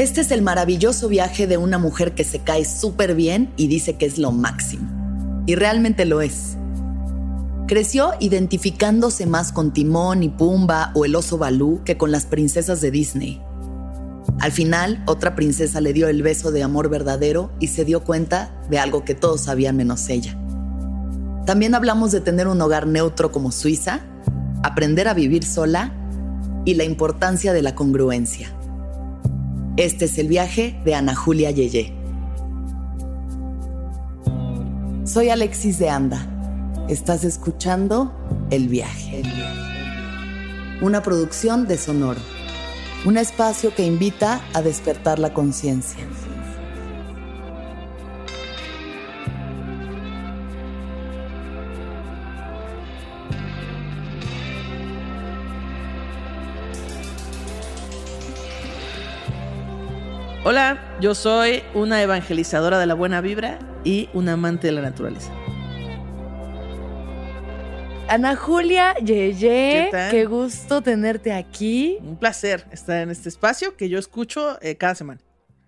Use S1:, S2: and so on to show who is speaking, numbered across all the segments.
S1: Este es el maravilloso viaje de una mujer que se cae súper bien y dice que es lo máximo. Y realmente lo es. Creció identificándose más con Timón y Pumba o el oso Balú que con las princesas de Disney. Al final, otra princesa le dio el beso de amor verdadero y se dio cuenta de algo que todos sabían menos ella. También hablamos de tener un hogar neutro como Suiza, aprender a vivir sola y la importancia de la congruencia. Este es el viaje de Ana Julia Yeye. Soy Alexis de Anda. Estás escuchando El viaje. Una producción de Sonoro. Un espacio que invita a despertar la conciencia.
S2: Hola, yo soy una evangelizadora de la buena vibra y un amante de la naturaleza.
S3: Ana Julia Yeye,
S2: ¿Qué tal?
S3: qué gusto tenerte aquí.
S2: Un placer estar en este espacio que yo escucho eh, cada semana.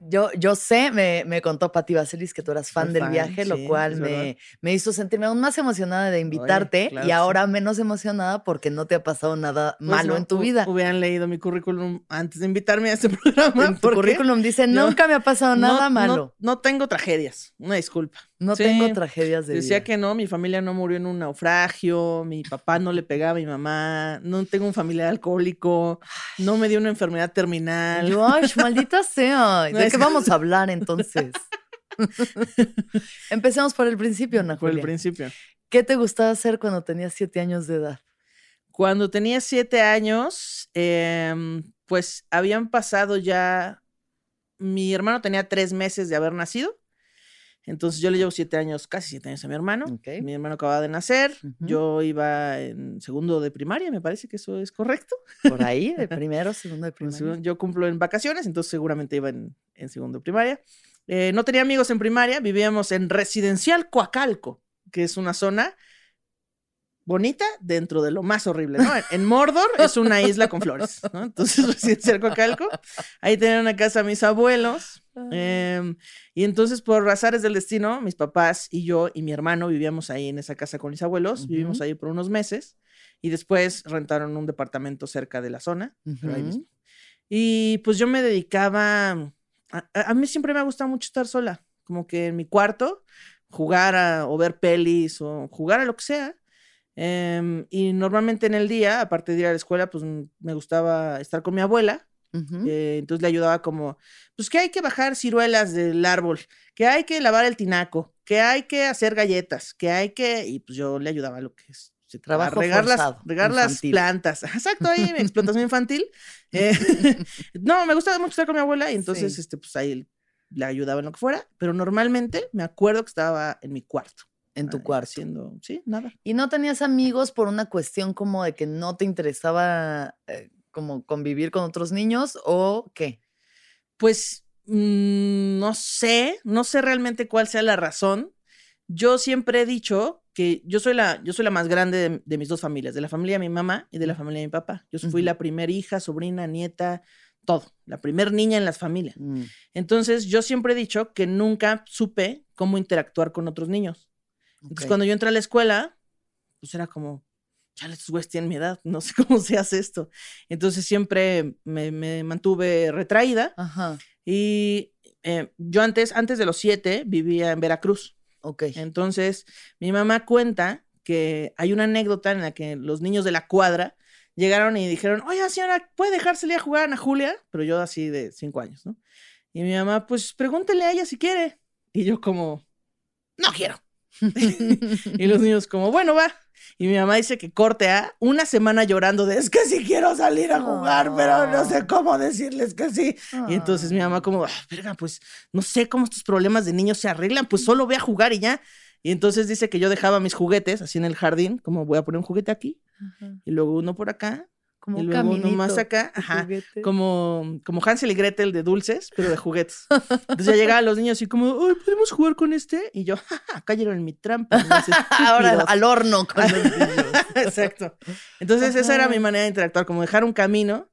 S3: Yo, yo sé, me, me contó Pati Vaselis que tú eras fan del
S2: fan,
S3: viaje, lo cual me, me hizo sentirme aún más emocionada de invitarte
S2: claro
S3: y ahora menos emocionada porque no te ha pasado nada
S2: Pues
S3: malo
S2: no,
S3: en tu vida.
S2: Hubieran leído mi currículum antes de invitarme a este programa.
S3: En tu currículum dice, nunca me ha pasado nada
S2: no-
S3: malo.
S2: No, tengo tragedias, una disculpa.
S3: No,
S2: sí,
S3: tengo tragedias de
S2: Decía
S3: vida.
S2: que no, mi familia no murió en un naufragio, mi papá no le pegaba a mi mamá, no tengo un familiar alcohólico, no me dio una enfermedad terminal.
S3: Yo, ay, maldita sea. ¿De qué vamos a hablar entonces? Empecemos por el principio, Ana
S2: Por el principio.
S3: ¿Qué te gustaba hacer cuando tenías siete años de edad?
S2: Cuando tenía siete años, em, pues habían pasado ya. Mi hermano tenía tres meses de haber nacido. Entonces yo le llevo siete años, casi siete años a mi hermano.
S3: Ok.
S2: Mi hermano acababa de nacer.
S3: Ujú.
S2: Yo iba en segundo de primaria, me parece que eso es correcto.
S3: Por ahí, de primero, segundo de primaria.
S2: yo cumplo en vacaciones, entonces seguramente iba en, en segundo de primaria. Eh, no tenía amigos en primaria, vivíamos en Residencial Coacalco, que es una zona bonita dentro de lo más horrible, ¿no? En, en Mordor es una isla con flores, ¿no? Entonces, Residencial Coacalco, ahí tenían una casa mis abuelos. Em, y entonces, por razones del destino, mis papás y yo y mi hermano vivíamos ahí en esa casa con mis abuelos, vivimos
S3: Ujú.
S2: ahí por unos meses y después rentaron un departamento cerca de la zona, pero ahí mismo. Y pues yo me dedicaba, a, a- mí siempre me ha gustado mucho estar sola, como que en mi cuarto, jugar a- o ver pelis o jugar a lo que sea. Em, y normalmente en el día, aparte de ir a la escuela, pues me gustaba estar con mi abuela. Eh, entonces le ayudaba como, pues que hay que bajar ciruelas del árbol, que hay que lavar el tinaco, que hay que hacer galletas, que hay que, y pues yo le ayudaba a lo que es. a
S3: Trabajo
S2: regar las, regar las plantas. Exacto, ahí en explotación infantil. Eh, no, me gustaba mucho estar con mi abuela y entonces,
S3: Sí.
S2: este, pues ahí le ayudaba en lo que fuera, pero normalmente me acuerdo que estaba en mi cuarto.
S3: en tu cuarto.
S2: Haciendo, sí, nada.
S3: ¿Y no tenías amigos por una cuestión como de que no te interesaba eh, como convivir con otros niños o qué?
S2: Pues mm, no sé, no sé realmente cuál sea la razón. Yo siempre he dicho que yo soy la, yo soy la más grande de, de mis dos familias, de la familia de mi mamá y de la familia de mi papá. Yo fui la primera hija, sobrina, nieta, todo, la primer niña en las familias.
S3: Mm,
S2: Entonces, yo siempre he dicho que nunca supe cómo interactuar con otros niños. Entonces, cuando yo entré a la escuela, pues era como, chale, estos güeyes tienen mi edad, no sé cómo se hace esto. Entonces, siempre me, me mantuve retraída
S3: Ajá,
S2: y eh, yo antes, antes de los siete, vivía en Veracruz.
S3: ok.
S2: Entonces, mi mamá cuenta que hay una anécdota en la que los niños de la cuadra llegaron y dijeron, oye, señora, ¿puede dejársele a jugar a Ana Julia? Pero yo así de cinco años, ¿no? Y mi mamá, pues pregúntele a ella si quiere. Y yo como, no quiero. y los niños como, bueno, va. Y mi mamá dice que corte a una semana llorando de, es que sí quiero salir a jugar, pero no sé cómo decirles que sí. Y entonces mi mamá como, "Ah, verga, pues no sé cómo estos problemas de niños se arreglan, pues solo ve a jugar y ya. Y entonces dice que yo dejaba mis juguetes así en el jardín, como voy a poner un juguete aquí y luego uno por acá
S3: Como
S2: y
S3: un
S2: luego
S3: caminito
S2: acá,
S3: de
S2: ajá, como, como Hansel y Gretel de dulces, pero de juguetes. Entonces ya llegaban los niños así como, ay, ¿podemos jugar con este? Y yo, "Ja, ja, cayeron en mi trampa.
S3: Ahora
S2: estúpidos".
S3: al horno con los niños.
S2: Exacto. Entonces esa era mi manera de interactuar, como dejar un camino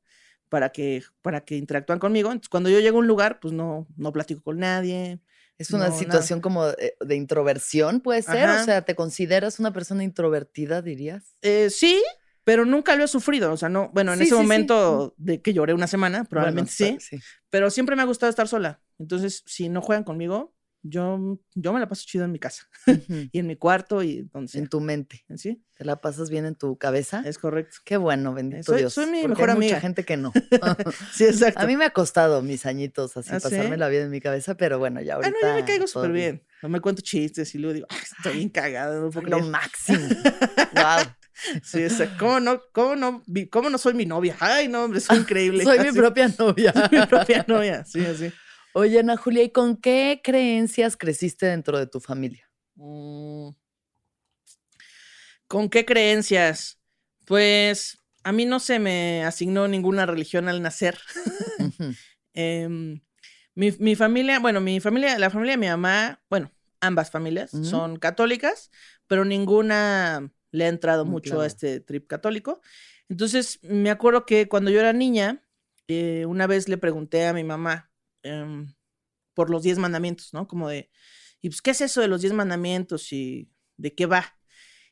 S2: para que, para que interactúan conmigo. Entonces, cuando yo llego a un lugar, pues no, no platico con nadie.
S3: Es una
S2: No, nada.
S3: situación como de, de introversión, puede ser.
S2: Ajá.
S3: O sea, ¿te consideras una persona introvertida, dirías?
S2: Eh, sí, pero nunca lo he sufrido. O sea, no, bueno, en
S3: Sí,
S2: ese
S3: sí, sí.
S2: momento de que lloré una semana, probablemente
S3: Bueno,
S2: sí, pero siempre me ha gustado estar sola. Entonces, si no juegan conmigo, yo, yo me la paso chido en mi casa
S3: Ujú.
S2: y en mi cuarto y donde sea.
S3: En tu mente.
S2: ¿Sí?
S3: ¿Te la pasas bien en tu cabeza?
S2: Es correcto.
S3: Qué bueno, bendito
S2: soy-
S3: Dios.
S2: soy mi
S3: porque
S2: mejor
S3: hay
S2: amiga.
S3: mucha gente que no.
S2: Sí, exacto.
S3: A mí me ha costado mis añitos así,
S2: ¿Ah, sí?
S3: pasarme la vida en mi cabeza, pero bueno, ya
S2: Ah,
S3: ahorita.
S2: no, yo me caigo súper bien. No me cuento chistes y luego digo, "Ay, estoy bien cagada, no puedo
S3: lo
S2: creer".
S3: máximo. wow.
S2: Sí, exacto. ¿Cómo no, cómo no, cómo no soy mi novia? Ay, no, hombre, soy increíble.
S3: Soy mi propia novia.
S2: mi propia novia. Sí, así.
S3: Oye, Ana Julia, ¿y con qué creencias creciste dentro de tu familia?
S2: Mm. ¿Con qué creencias? Pues a mí no se me asignó ninguna religión al nacer. Em, mi, mi familia, bueno, mi familia, la familia de mi mamá, bueno, ambas familias son católicas, pero ninguna le ha entrado
S3: Mm,
S2: mucho
S3: claro.
S2: a este trip católico. Entonces, me acuerdo que cuando yo era niña, eh, una vez le pregunté a mi mamá em, por los diez mandamientos, ¿no? Como de, ¿y pues qué es eso de los diez mandamientos y de qué va?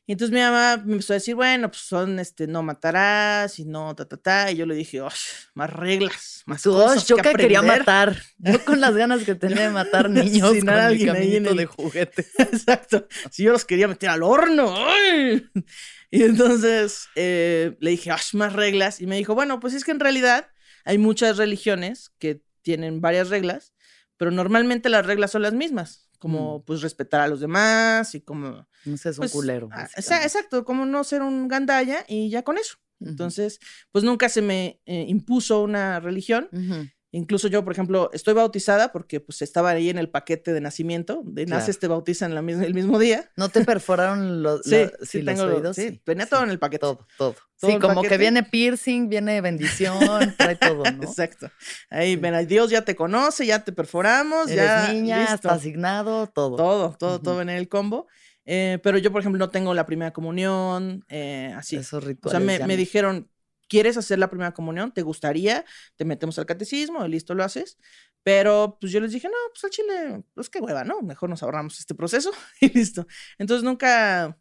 S2: Y entonces mi mamá me empezó a decir, bueno, pues son, este, no matarás y no, ta, ta, ta. Y yo le dije, "Osh, más reglas, más
S3: Tú,
S2: cosas
S3: yo que quería
S2: aprender".
S3: matar. Yo con las ganas que tenía de matar niños
S2: Sin
S3: con mi
S2: alguien ahí en
S3: caminito
S2: el-
S3: de juguete.
S2: Exacto. Si yo los quería meter al horno. ¡ay! Y entonces eh, le dije, "Ash, más reglas. Y me dijo, bueno, pues es que en realidad hay muchas religiones que tienen varias reglas, pero normalmente las reglas son las mismas. Como pues respetar a los demás y como...
S3: No un
S2: pues,
S3: culero.
S2: ah, exacto, como no ser un gandalla y ya con eso. Entonces, pues nunca se me eh, impuso una religión. Incluso yo, por ejemplo, estoy bautizada porque pues estaba ahí en el paquete de nacimiento, de
S3: Claro.
S2: naces te bautizan la el mismo día.
S3: ¿No te perforaron los,
S2: Sí,
S3: la-
S2: sí,
S3: sí, los
S2: tengo,
S3: oídos?
S2: sí, venía todo en el paquete.
S3: Todo, todo.
S2: Todo
S3: sí, como que viene piercing, viene bendición, trae todo, ¿no?
S2: Exacto. Ahí, ven, Dios ya te conoce, ya te perforamos,
S3: Eres
S2: ya
S3: niña,
S2: listo.
S3: está asignado, todo.
S2: Todo, todo,
S3: Ujú.
S2: todo en el combo. Eh, pero yo, por ejemplo, no tengo la primera comunión, eh, así.
S3: Esos
S2: O
S3: rituales.
S2: sea, me, dijeron, ¿quieres hacer la primera comunión? ¿Te gustaría? Te metemos al catecismo y listo, lo haces. Pero pues yo les dije, no, pues al chile, pues qué hueva, ¿no? Mejor nos ahorramos este proceso y listo. Entonces nunca,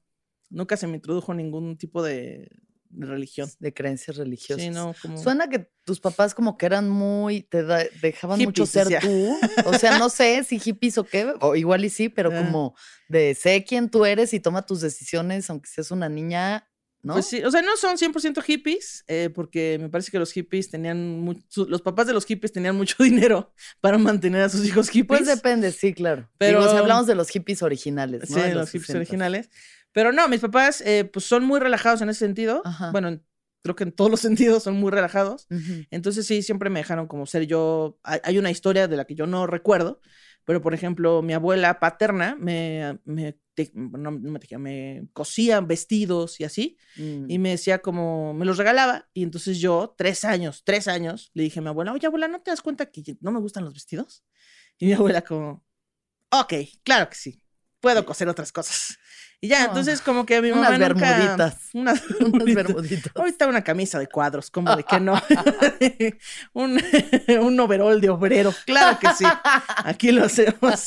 S2: nunca se me introdujo ningún tipo de, de religión.
S3: de creencias religiosas.
S2: Sí, no, como...
S3: Suena que tus papás como que eran muy, te da- dejaban mucho ser tú. O sea, no sé si hippies o qué, o igual y sí, pero
S2: Ah.
S3: como de sé quién tú eres y toma tus decisiones, aunque seas una niña, ¿no?
S2: Pues sí, o sea, no son 100% hippies, eh, porque me parece que los hippies tenían, su- los papás de los hippies tenían mucho dinero para mantener a sus hijos hippies.
S3: Pues depende, sí, claro.
S2: Pero-
S3: Digo, si hablamos de los hippies originales, ¿no?
S2: Sí,
S3: De
S2: los, hippies
S3: 60s.
S2: originales. Pero no, mis papás eh, pues son muy relajados en ese sentido.
S3: Ajá.
S2: Bueno, en- creo que en todos los sentidos son muy relajados. Entonces sí, siempre me dejaron como ser yo. Hay, hay una historia de la que yo no recuerdo, pero por ejemplo, mi abuela paterna me, me, te- no, no me tejía, me cosía vestidos y así,
S3: Mm.
S2: y me decía como, me los regalaba, y entonces yo, tres años, tres años, le dije a mi abuela, oye abuela, ¿no te das cuenta que no me gustan los vestidos? Y mi abuela como, ok, claro que sí, puedo coser otras cosas. Y ya,
S3: Ah,
S2: entonces como que mi
S3: unas
S2: mamá nunca-
S3: bermuditas.
S2: Unas
S3: Unas
S2: bermuditas. Ahorita una camisa de cuadros, como de que no. un, un overall de obrero, claro que sí. Aquí lo hacemos.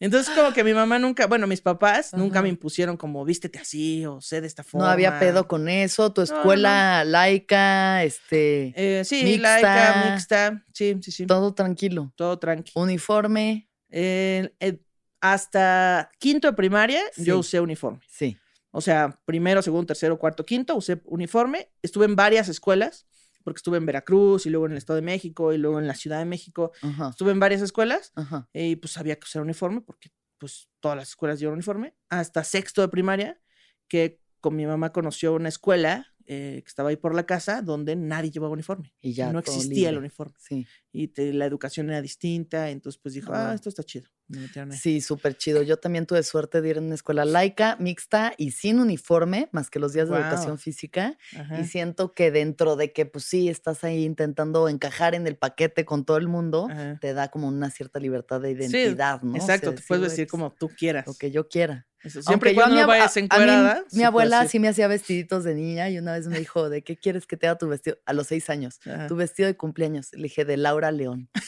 S2: Entonces, como que mi mamá nunca, bueno, mis papás nunca me impusieron como vístete así o sé de esta forma.
S3: No había pedo con eso, tu
S2: No, no, no.
S3: escuela laica, este,
S2: Eh, sí,
S3: Mixta.
S2: laica, mixta. Sí, sí, sí. Todo,
S3: todo tranquilo.
S2: tranqui.
S3: Uniforme,
S2: Eh, eh, hasta quinto de primaria yo usé uniforme.
S3: sí.
S2: O sea, primero, segundo, tercero, cuarto, quinto, usé uniforme. Estuve en varias escuelas, porque estuve en Veracruz y luego en el Estado de México y luego en la Ciudad de México.
S3: Ajá,
S2: Estuve en varias escuelas
S3: ajá.
S2: y pues había que usar uniforme porque pues todas las escuelas llevan uniforme. Hasta sexto de primaria, que con mi mamá conoció una escuela eh, que estaba ahí por la casa donde nadie llevaba uniforme.
S3: Y ya
S2: no existía el uniforme.
S3: Sí,
S2: Y te- la educación era distinta. Entonces pues dijo,
S3: Ah.
S2: ah, esto está chido. Me
S3: sí, súper chido. Yo también tuve suerte de ir en una escuela laica, mixta y sin uniforme, más que los días de educación física.
S2: Ajá.
S3: Y siento que dentro de que, pues sí, estás ahí intentando encajar en el paquete con todo el mundo,
S2: Ajá.
S3: te da como una cierta libertad de identidad, ¿no? O
S2: Exacto,
S3: sea,
S2: te puedes
S3: decir, "Güey,
S2: como tú quieras.
S3: pues, Lo que yo quiera.
S2: Eso, Siempre y
S3: yo
S2: cuando
S3: mi,
S2: no
S3: ab-
S2: vayas
S3: a- a mí,
S2: encuerada.
S3: mi abuela sí me hacía vestiditos de niña y una vez me dijo, ¿de qué quieres que te haga tu vestido? A los seis años.
S2: Ajá.
S3: Tu vestido de cumpleaños. Le dije, de Laura León.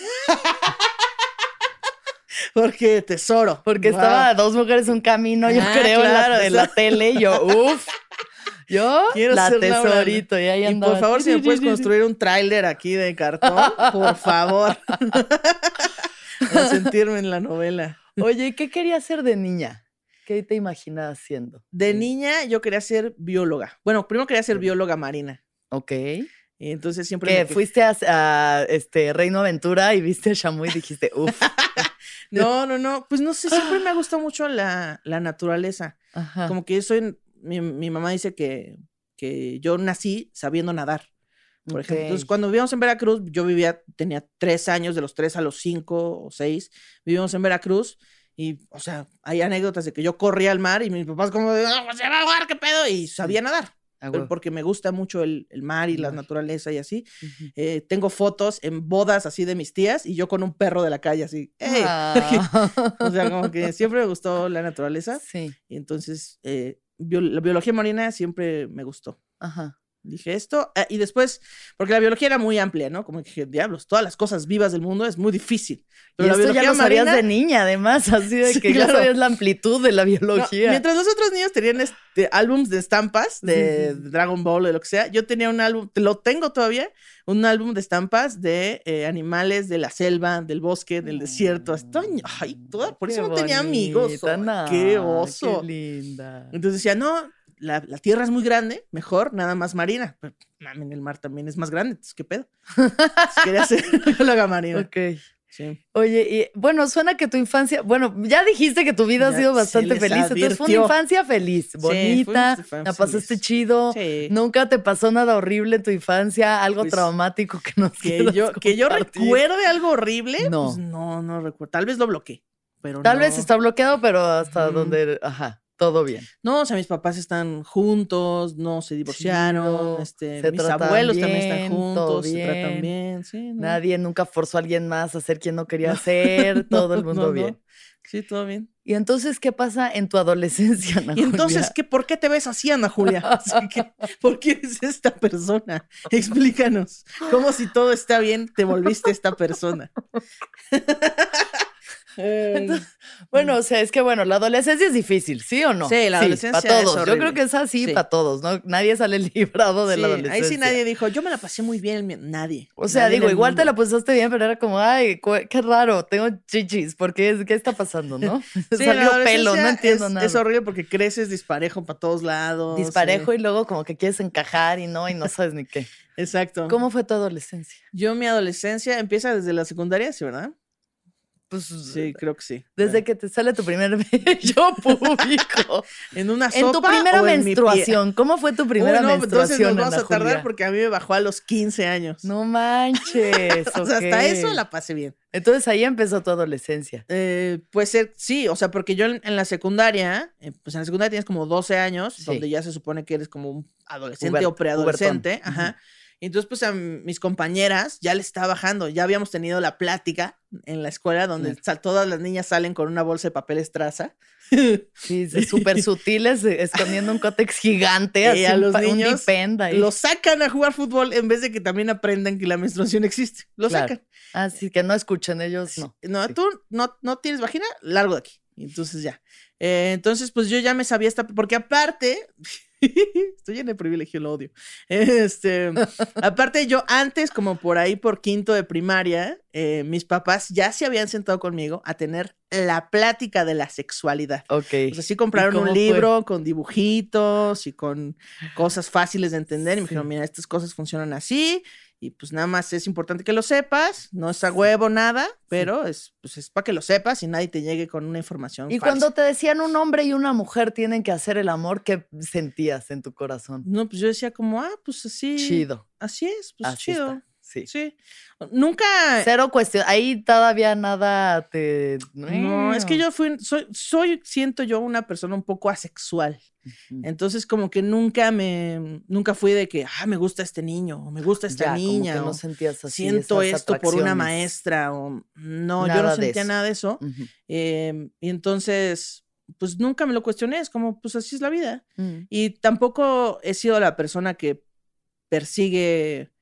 S2: Porque tesoro.
S3: Porque
S2: Wow.
S3: estaba dos mujeres un camino, yo
S2: Ah,
S3: creo, en la-
S2: claro,
S3: la,
S2: sea.
S3: tele. Y yo, uff. Yo,
S2: Quiero
S3: la
S2: ser Laura León.
S3: tesorito. Y ahí
S2: Y
S3: andaba.
S2: por favor, si me puedes construir un tráiler aquí de cartón, por favor. Para sentirme en la novela.
S3: Oye, ¿qué quería hacer de niña? ¿Qué te imaginabas siendo?
S2: De niña yo quería ser bióloga. Bueno, primero quería ser bióloga marina.
S3: Ok.
S2: Y entonces siempre
S3: Que
S2: me
S3: fuiste a, a, este Reino Aventura y viste a Shamu y dijiste, uff.
S2: No, no, no. Pues no sé, siempre me ha gustado mucho la, la naturaleza.
S3: Ajá.
S2: Como que yo soy. Mi, mi mamá dice que, que yo nací sabiendo nadar. Por ejemplo. Entonces, cuando vivíamos en Veracruz, yo vivía, tenía tres años, de los tres a los cinco o seis, vivíamos en Veracruz. Y, o sea, hay anécdotas de que yo corría al mar y mis papás como de, "Ah, pues se va a ahogar, qué pedo, y sabía nadar. Porque me gusta mucho el, el mar y la
S3: Mar.
S2: naturaleza y así. Eh, tengo fotos en bodas así de mis tías y yo con un perro de la calle así. ¡Ey!
S3: Ah.
S2: O sea, como que siempre me gustó la naturaleza.
S3: sí.
S2: Y entonces, eh, bio- la biología marina siempre me gustó.
S3: Ajá.
S2: Dije esto. ah, y después, porque la biología era muy amplia, ¿no? Como que dije, diablos, todas las cosas vivas del mundo es muy difícil.
S3: Y
S2: Pero la
S3: esto ya
S2: biología
S3: lo sabías
S2: marina.
S3: de niña, además, así de
S2: Sí,
S3: que ya
S2: claro.
S3: sabías la amplitud de la
S2: no,
S3: biología.
S2: mientras los otros niños tenían este, álbums de estampas de. Dragon Ball o de lo que sea, yo tenía un álbum, lo tengo todavía, un álbum de estampas de eh, animales de la selva, del bosque, del desierto. Estoy, ay, toda, por
S3: Qué
S2: eso no tenía amigos.
S3: no,
S2: qué oso.
S3: Qué linda.
S2: Entonces decía, no, la, la tierra es muy grande, mejor nada más marina. Pero, mamen, el mar también es más grande, entonces, ¿qué pedo? Entonces, quería ser bióloga marina.
S3: Ok.
S2: Sí.
S3: Oye, y bueno, suena que tu infancia, bueno, ya dijiste que tu vida ha sido bastante feliz, entonces fue una infancia feliz, bonita,
S2: infancia
S3: la pasaste
S2: feliz.
S3: chido,
S2: Sí.
S3: nunca te pasó nada horrible en tu infancia, algo
S2: Pues,
S3: traumático que nos
S2: Que yo, que yo recuerde algo horrible,
S3: No.
S2: pues no, no recuerdo. Tal vez lo bloqueé, pero
S3: Tal
S2: no.
S3: vez está bloqueado, pero hasta
S2: Ujú.
S3: donde, ajá, todo bien.
S2: No, o sea, mis papás están juntos, no se divorciaron,
S3: Chido,
S2: este,
S3: se
S2: mis abuelos también están juntos, se tratan
S3: bien.
S2: sí. no.
S3: Nadie nunca forzó a alguien más a ser quien no quería ser, todo el
S2: No,
S3: mundo
S2: no, no.
S3: bien.
S2: Sí, todo bien.
S3: Y entonces, ¿qué pasa en tu adolescencia, Ana
S2: Y entonces,
S3: Julia?
S2: ¿qué, ¿por qué te ves así, Ana Julia? Así que, ¿Por qué eres esta persona? Explícanos. ¿Cómo si todo está bien, te volviste esta persona? Eh,
S3: Bueno, o sea, es que bueno, la adolescencia es difícil, ¿sí o no?
S2: Sí, la adolescencia
S3: para
S2: es
S3: todos. Yo creo que es así
S2: Sí.
S3: para todos, ¿no? Nadie sale librado de
S2: sí,
S3: la adolescencia.
S2: ahí sí nadie dijo, yo me la pasé muy bien. en mi-". Nadie.
S3: O sea,
S2: Nadie
S3: digo, igual te la pasaste bien, pero era como, ay, qué raro, tengo chichis, ¿por qué? ¿Qué está pasando, no?
S2: Sí,
S3: Salió pelo, no entiendo
S2: es,
S3: nada.
S2: Es horrible porque creces disparejo para todos lados.
S3: Disparejo
S2: eh,
S3: y luego como que quieres encajar y no, y no sabes ni qué.
S2: Exacto.
S3: ¿Cómo fue tu adolescencia?
S2: Yo, mi adolescencia empieza desde la secundaria, ¿sí, verdad?
S3: Pues
S2: Sí, creo que sí.
S3: desde que te sale tu primer bello público.
S2: En una
S3: en tu
S2: sopa
S3: primera
S2: o en mi pie?
S3: menstruación, ¿cómo fue tu primera
S2: Uy, no, entonces
S3: menstruación?
S2: nos vamos a tardar
S3: Julia?
S2: porque a mí me bajó a los 15 años.
S3: No manches.
S2: o sea, hasta eso la pasé bien.
S3: Entonces ahí empezó tu adolescencia.
S2: Eh, puede ser, sí, o sea, porque yo en, en la secundaria, eh, pues en la secundaria tienes como 12 años,
S3: Sí.
S2: donde ya se supone que eres como un adolescente o preadolescente, ajá. Entonces, pues a mis compañeras ya les estaba bajando, ya habíamos tenido la plática en la escuela donde todas las niñas salen con una bolsa de papel estraza.
S3: Sí, súper sutiles, eh, escondiendo un cótex gigante,
S2: Y
S3: así
S2: a
S3: un
S2: los
S3: un
S2: niños. Los sacan a jugar fútbol en vez de que también aprendan que la menstruación existe. Lo
S3: Claro.
S2: sacan.
S3: Así que no escuchen ellos, no.
S2: No,
S3: Sí.
S2: tú no, no tienes vagina, largo de aquí. Y Entonces ya. Eh, entonces, pues yo ya me sabía esta, porque aparte, estoy lleno de privilegio, lo odio. Este, aparte, yo antes, como por ahí por quinto de primaria, eh, mis papás ya se habían sentado conmigo a tener la plática de la sexualidad.
S3: Ok.
S2: O sea, sí compraron un
S3: fue?
S2: libro con dibujitos y con cosas fáciles de entender. Y me
S3: Sí.
S2: dijeron, mira, estas cosas funcionan así. Y pues nada más es importante que lo sepas. No es a huevo nada, pero es, pues es para que lo sepas y nadie te llegue con una información.
S3: y
S2: falsa.
S3: cuando te decían un hombre y una mujer tienen que hacer el amor, ¿qué sentías en tu corazón?
S2: No, pues yo decía como, ah, pues así.
S3: Chido.
S2: Así es, pues
S3: Así
S2: chido.
S3: está. Sí.
S2: Sí. Nunca.
S3: Cero cuestión. Ahí todavía nada te.
S2: No, es que yo fui, soy, soy, siento yo, una persona un poco asexual. Entonces, como que nunca me, nunca fui de que, ah, me gusta este niño, o me gusta esta
S3: Ya, como
S2: niña,
S3: que no sentías así.
S2: siento esto por una maestra, o no, yo no sentía nada de eso. Em, y entonces, pues nunca me lo cuestioné, es como, pues así es la vida.
S3: Mm.
S2: Y tampoco he sido la persona que persigue,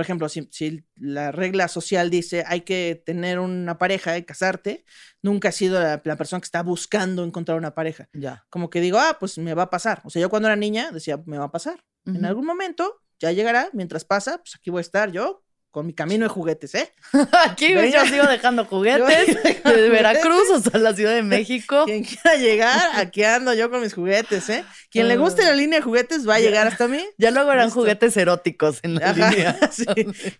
S2: por ejemplo, si, si la regla social dice hay que tener una pareja y casarte, nunca he sido la, la persona que está buscando encontrar una pareja.
S3: Ya.
S2: Como que digo, ah, pues me va a pasar. O sea, yo cuando era niña decía, me va a pasar. En algún momento ya llegará, mientras pasa, pues aquí voy a estar yo con mi camino de juguetes, ¿eh?
S3: Aquí
S2: Venga.
S3: yo sigo dejando juguetes
S2: dejando
S3: de Veracruz
S2: juguetes.
S3: hasta la Ciudad de México.
S2: Quien quiera llegar, aquí ando yo con mis juguetes, ¿eh? Quien le guste la línea de juguetes va a llegar hasta mí.
S3: Ya luego eran
S2: Listo.
S3: juguetes eróticos en la
S2: Ajá,
S3: línea.
S2: sí.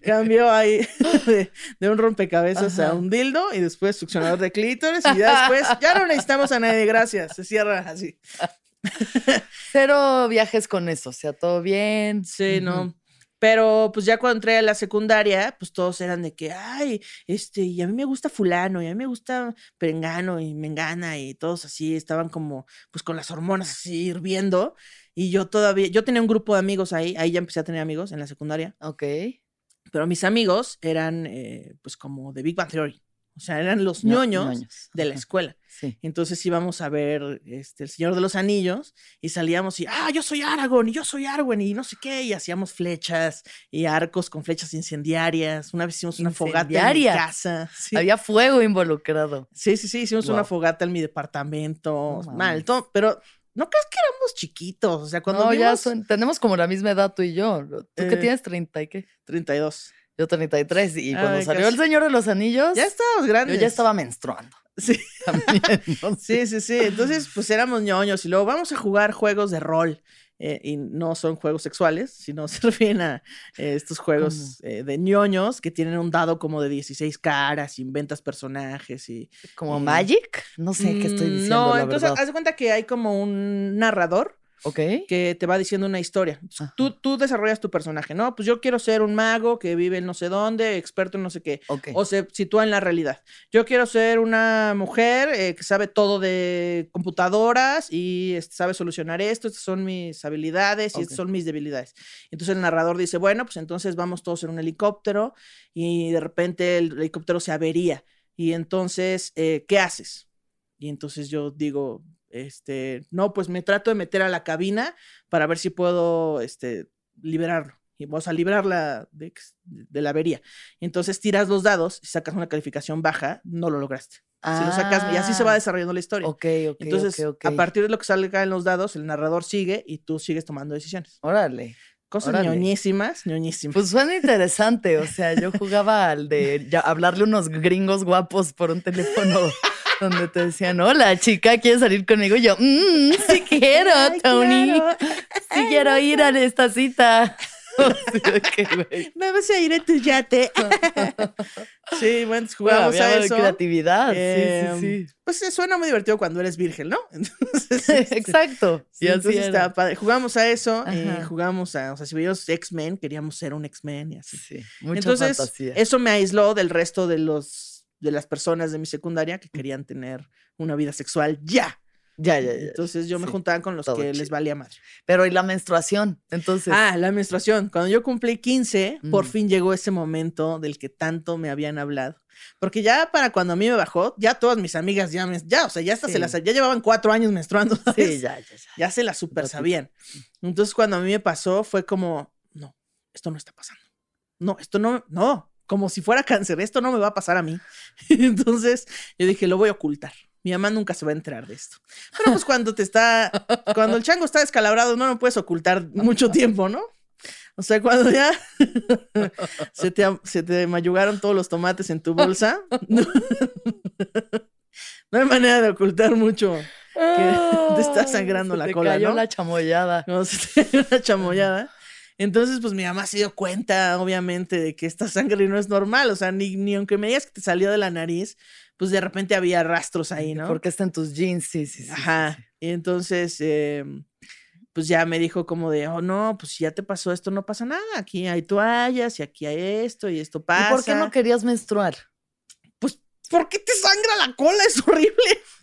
S2: Cambió ahí de, de un rompecabezas a
S3: Ajá.
S2: un dildo y después succionador de clítoris y ya después, ya no necesitamos a nadie, gracias. Se cierra así.
S3: Cero viajes con eso, o sea, todo bien.
S2: Sí, no. Pero pues ya cuando entré a la secundaria, pues todos eran de que, ay, este, y a mí me gusta fulano, y a mí me gusta perengano y mengana, y todos así estaban como, pues con las hormonas así hirviendo. Y yo todavía, yo tenía un grupo de amigos ahí, ahí ya empecé a tener amigos en la secundaria,
S3: Ok.
S2: pero mis amigos eran, eh, pues como de Big Bang Theory. O sea, eran los
S3: No-
S2: ñoños de la escuela.
S3: Sí.
S2: Entonces íbamos a ver este, El Señor de los Anillos y salíamos y, ah, yo soy Aragorn y yo soy Arwen y no sé qué, y hacíamos flechas y arcos con flechas incendiarias. Una vez hicimos una fogata en mi casa. Sí.
S3: Había fuego involucrado.
S2: sí, sí, sí, hicimos una fogata en mi departamento. Mal, todo, pero no crees que éramos chiquitos. O sea, cuando
S3: no, ya son- tenemos como la misma edad tú y yo. ¿Tú que
S2: Eh,
S3: tienes 30 y qué?
S2: 32.
S3: Yo 33. Y cuando
S2: Ay,
S3: salió
S2: casi.
S3: El Señor de los Anillos,
S2: Ya estábamos
S3: yo
S2: grandes.
S3: ya estaba menstruando.
S2: Sí. Sí, sí, sí. Entonces, pues éramos ñoños y luego vamos a jugar juegos de rol. eh, y no son juegos sexuales, sino se refieren a eh, estos juegos eh, de ñoños que tienen un dado como de 16 caras, inventas personajes y...
S3: Como Magic. No sé qué estoy
S2: Mm,
S3: diciendo.
S2: No,
S3: la
S2: entonces
S3: verdad.
S2: haz de cuenta que hay como un narrador
S3: Ok.
S2: que te va diciendo una historia. Tú, tú desarrollas tu personaje, ¿no? Pues yo quiero ser un mago que vive en no sé dónde, experto en no sé qué.
S3: Ok.
S2: O se sitúa en la realidad. Yo quiero ser una mujer eh, que sabe todo de computadoras y este, sabe solucionar esto, estas son mis habilidades y estas son mis debilidades. Entonces el narrador dice, bueno, pues entonces vamos todos en un helicóptero y de repente el helicóptero se avería. Y entonces, eh, ¿qué haces? Y entonces yo digo, este, no, pues me trato de meter a la cabina para ver si puedo, este, liberarlo. Y vamos a librarla de, de la avería. Entonces tiras los dados y sacas una calificación baja, no lo lograste. Si lo sacas, y así se va
S3: Ah,
S2: desarrollando la historia.
S3: Ok, ok.
S2: Entonces, a partir de lo que salga en los dados, el narrador sigue y tú sigues tomando decisiones.
S3: Órale.
S2: Cosas
S3: Órale.
S2: ñoñísimas, ñoñísimas.
S3: Pues suena interesante. O sea, yo jugaba al de ya- hablarle unos gringos guapos por un teléfono donde te decían, hola chica, ¿quieres salir conmigo? Y yo, "Mm, sí quiero, Tony.
S2: claro.
S3: Sí quiero ir a esta cita. Güey.
S2: Vamos a ir a tu yate. sí, bueno, pues, jugamos
S3: Había
S2: a eso.
S3: creatividad.
S2: Em,
S3: sí, sí,
S2: Pues eh, suena muy divertido cuando eres virgen, ¿no? Entonces,
S3: sí.
S2: este,
S3: Exacto.
S2: sí,
S3: Y
S2: entonces estaba padre. Jugamos a eso y
S3: Ajá.
S2: jugamos a, o sea, si veíamos X-Men, queríamos ser un X-Men y así.
S3: Sí, mucha
S2: Entonces,
S3: fantasía.
S2: eso me aisló del resto de los de las personas de mi secundaria que querían tener una vida sexual ya.
S3: Ya, ya, ya.
S2: Entonces yo me
S3: sí,
S2: juntaba con los que les valía madre.
S3: Pero y la menstruación, entonces.
S2: Ah, la menstruación. Cuando yo cumplí 15, por
S3: Mm.
S2: fin llegó ese momento del que tanto me habían hablado. Porque ya para cuando a mí me bajó, ya todas mis amigas ya, me- ya, o sea, ya hasta se
S3: Sí.
S2: las, ya llevaban cuatro años menstruando.
S3: sí,
S2: ¿sabes?
S3: ya, ya, ya.
S2: ya se la super sabían. Entonces cuando a mí me pasó fue como, no, esto no está pasando. No, esto no, no, como si fuera cáncer, esto no me va a pasar a mí. Entonces yo dije, lo voy a ocultar. Mi mamá nunca se va a enterar de esto. Pero pues cuando te está, cuando el chango está descalabrado, no lo puedes ocultar mucho tiempo, ¿no? O sea, cuando ya se te, se te mayugaron todos los tomates en tu bolsa, no, no hay manera de ocultar mucho te está sangrando
S3: Se
S2: la
S3: te
S2: cola,
S3: cayó
S2: ¿no?
S3: la chamoyada.
S2: como si tuviera una chamoyada. Entonces, pues mi mamá se dio cuenta, obviamente, de que esta sangre no es normal. O sea, ni, ni aunque me digas que te salió de la nariz, pues de repente había rastros ahí, ¿no?
S3: Porque está en tus jeans, sí, sí, sí. sí,
S2: Ajá.
S3: sí.
S2: Y entonces, eh, pues ya me dijo como de, oh, no, pues si ya te pasó esto, no pasa nada. Aquí hay toallas y aquí hay esto y esto pasa.
S3: ¿Y por qué no querías menstruar?
S2: Pues, ¿por qué te sangra la cola? Es horrible.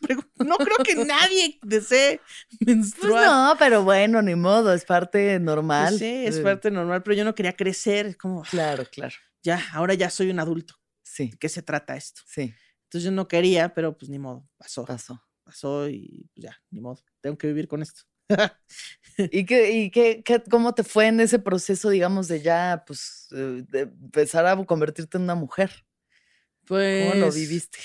S2: No creo que nadie desee
S3: Pues
S2: menstruar.
S3: no, pero bueno, ni modo, es parte
S2: Pues
S3: normal.
S2: sí, es
S3: Eh,
S2: parte normal, pero yo no quería crecer. Como, "Ah,
S3: Claro, claro.
S2: ya, ahora ya soy un adulto.
S3: Sí,
S2: ¿De qué se trata esto?
S3: sí,
S2: Entonces yo no quería, pero pues ni modo, pasó.
S3: pasó.
S2: pasó y pues ya, ni modo, tengo que vivir con esto.
S3: ¿Y, qué, y qué, qué- cómo te fue en ese proceso, digamos, de ya, pues, eh, de empezar a convertirte en una mujer?
S2: Pues.
S3: ¿Cómo lo viviste?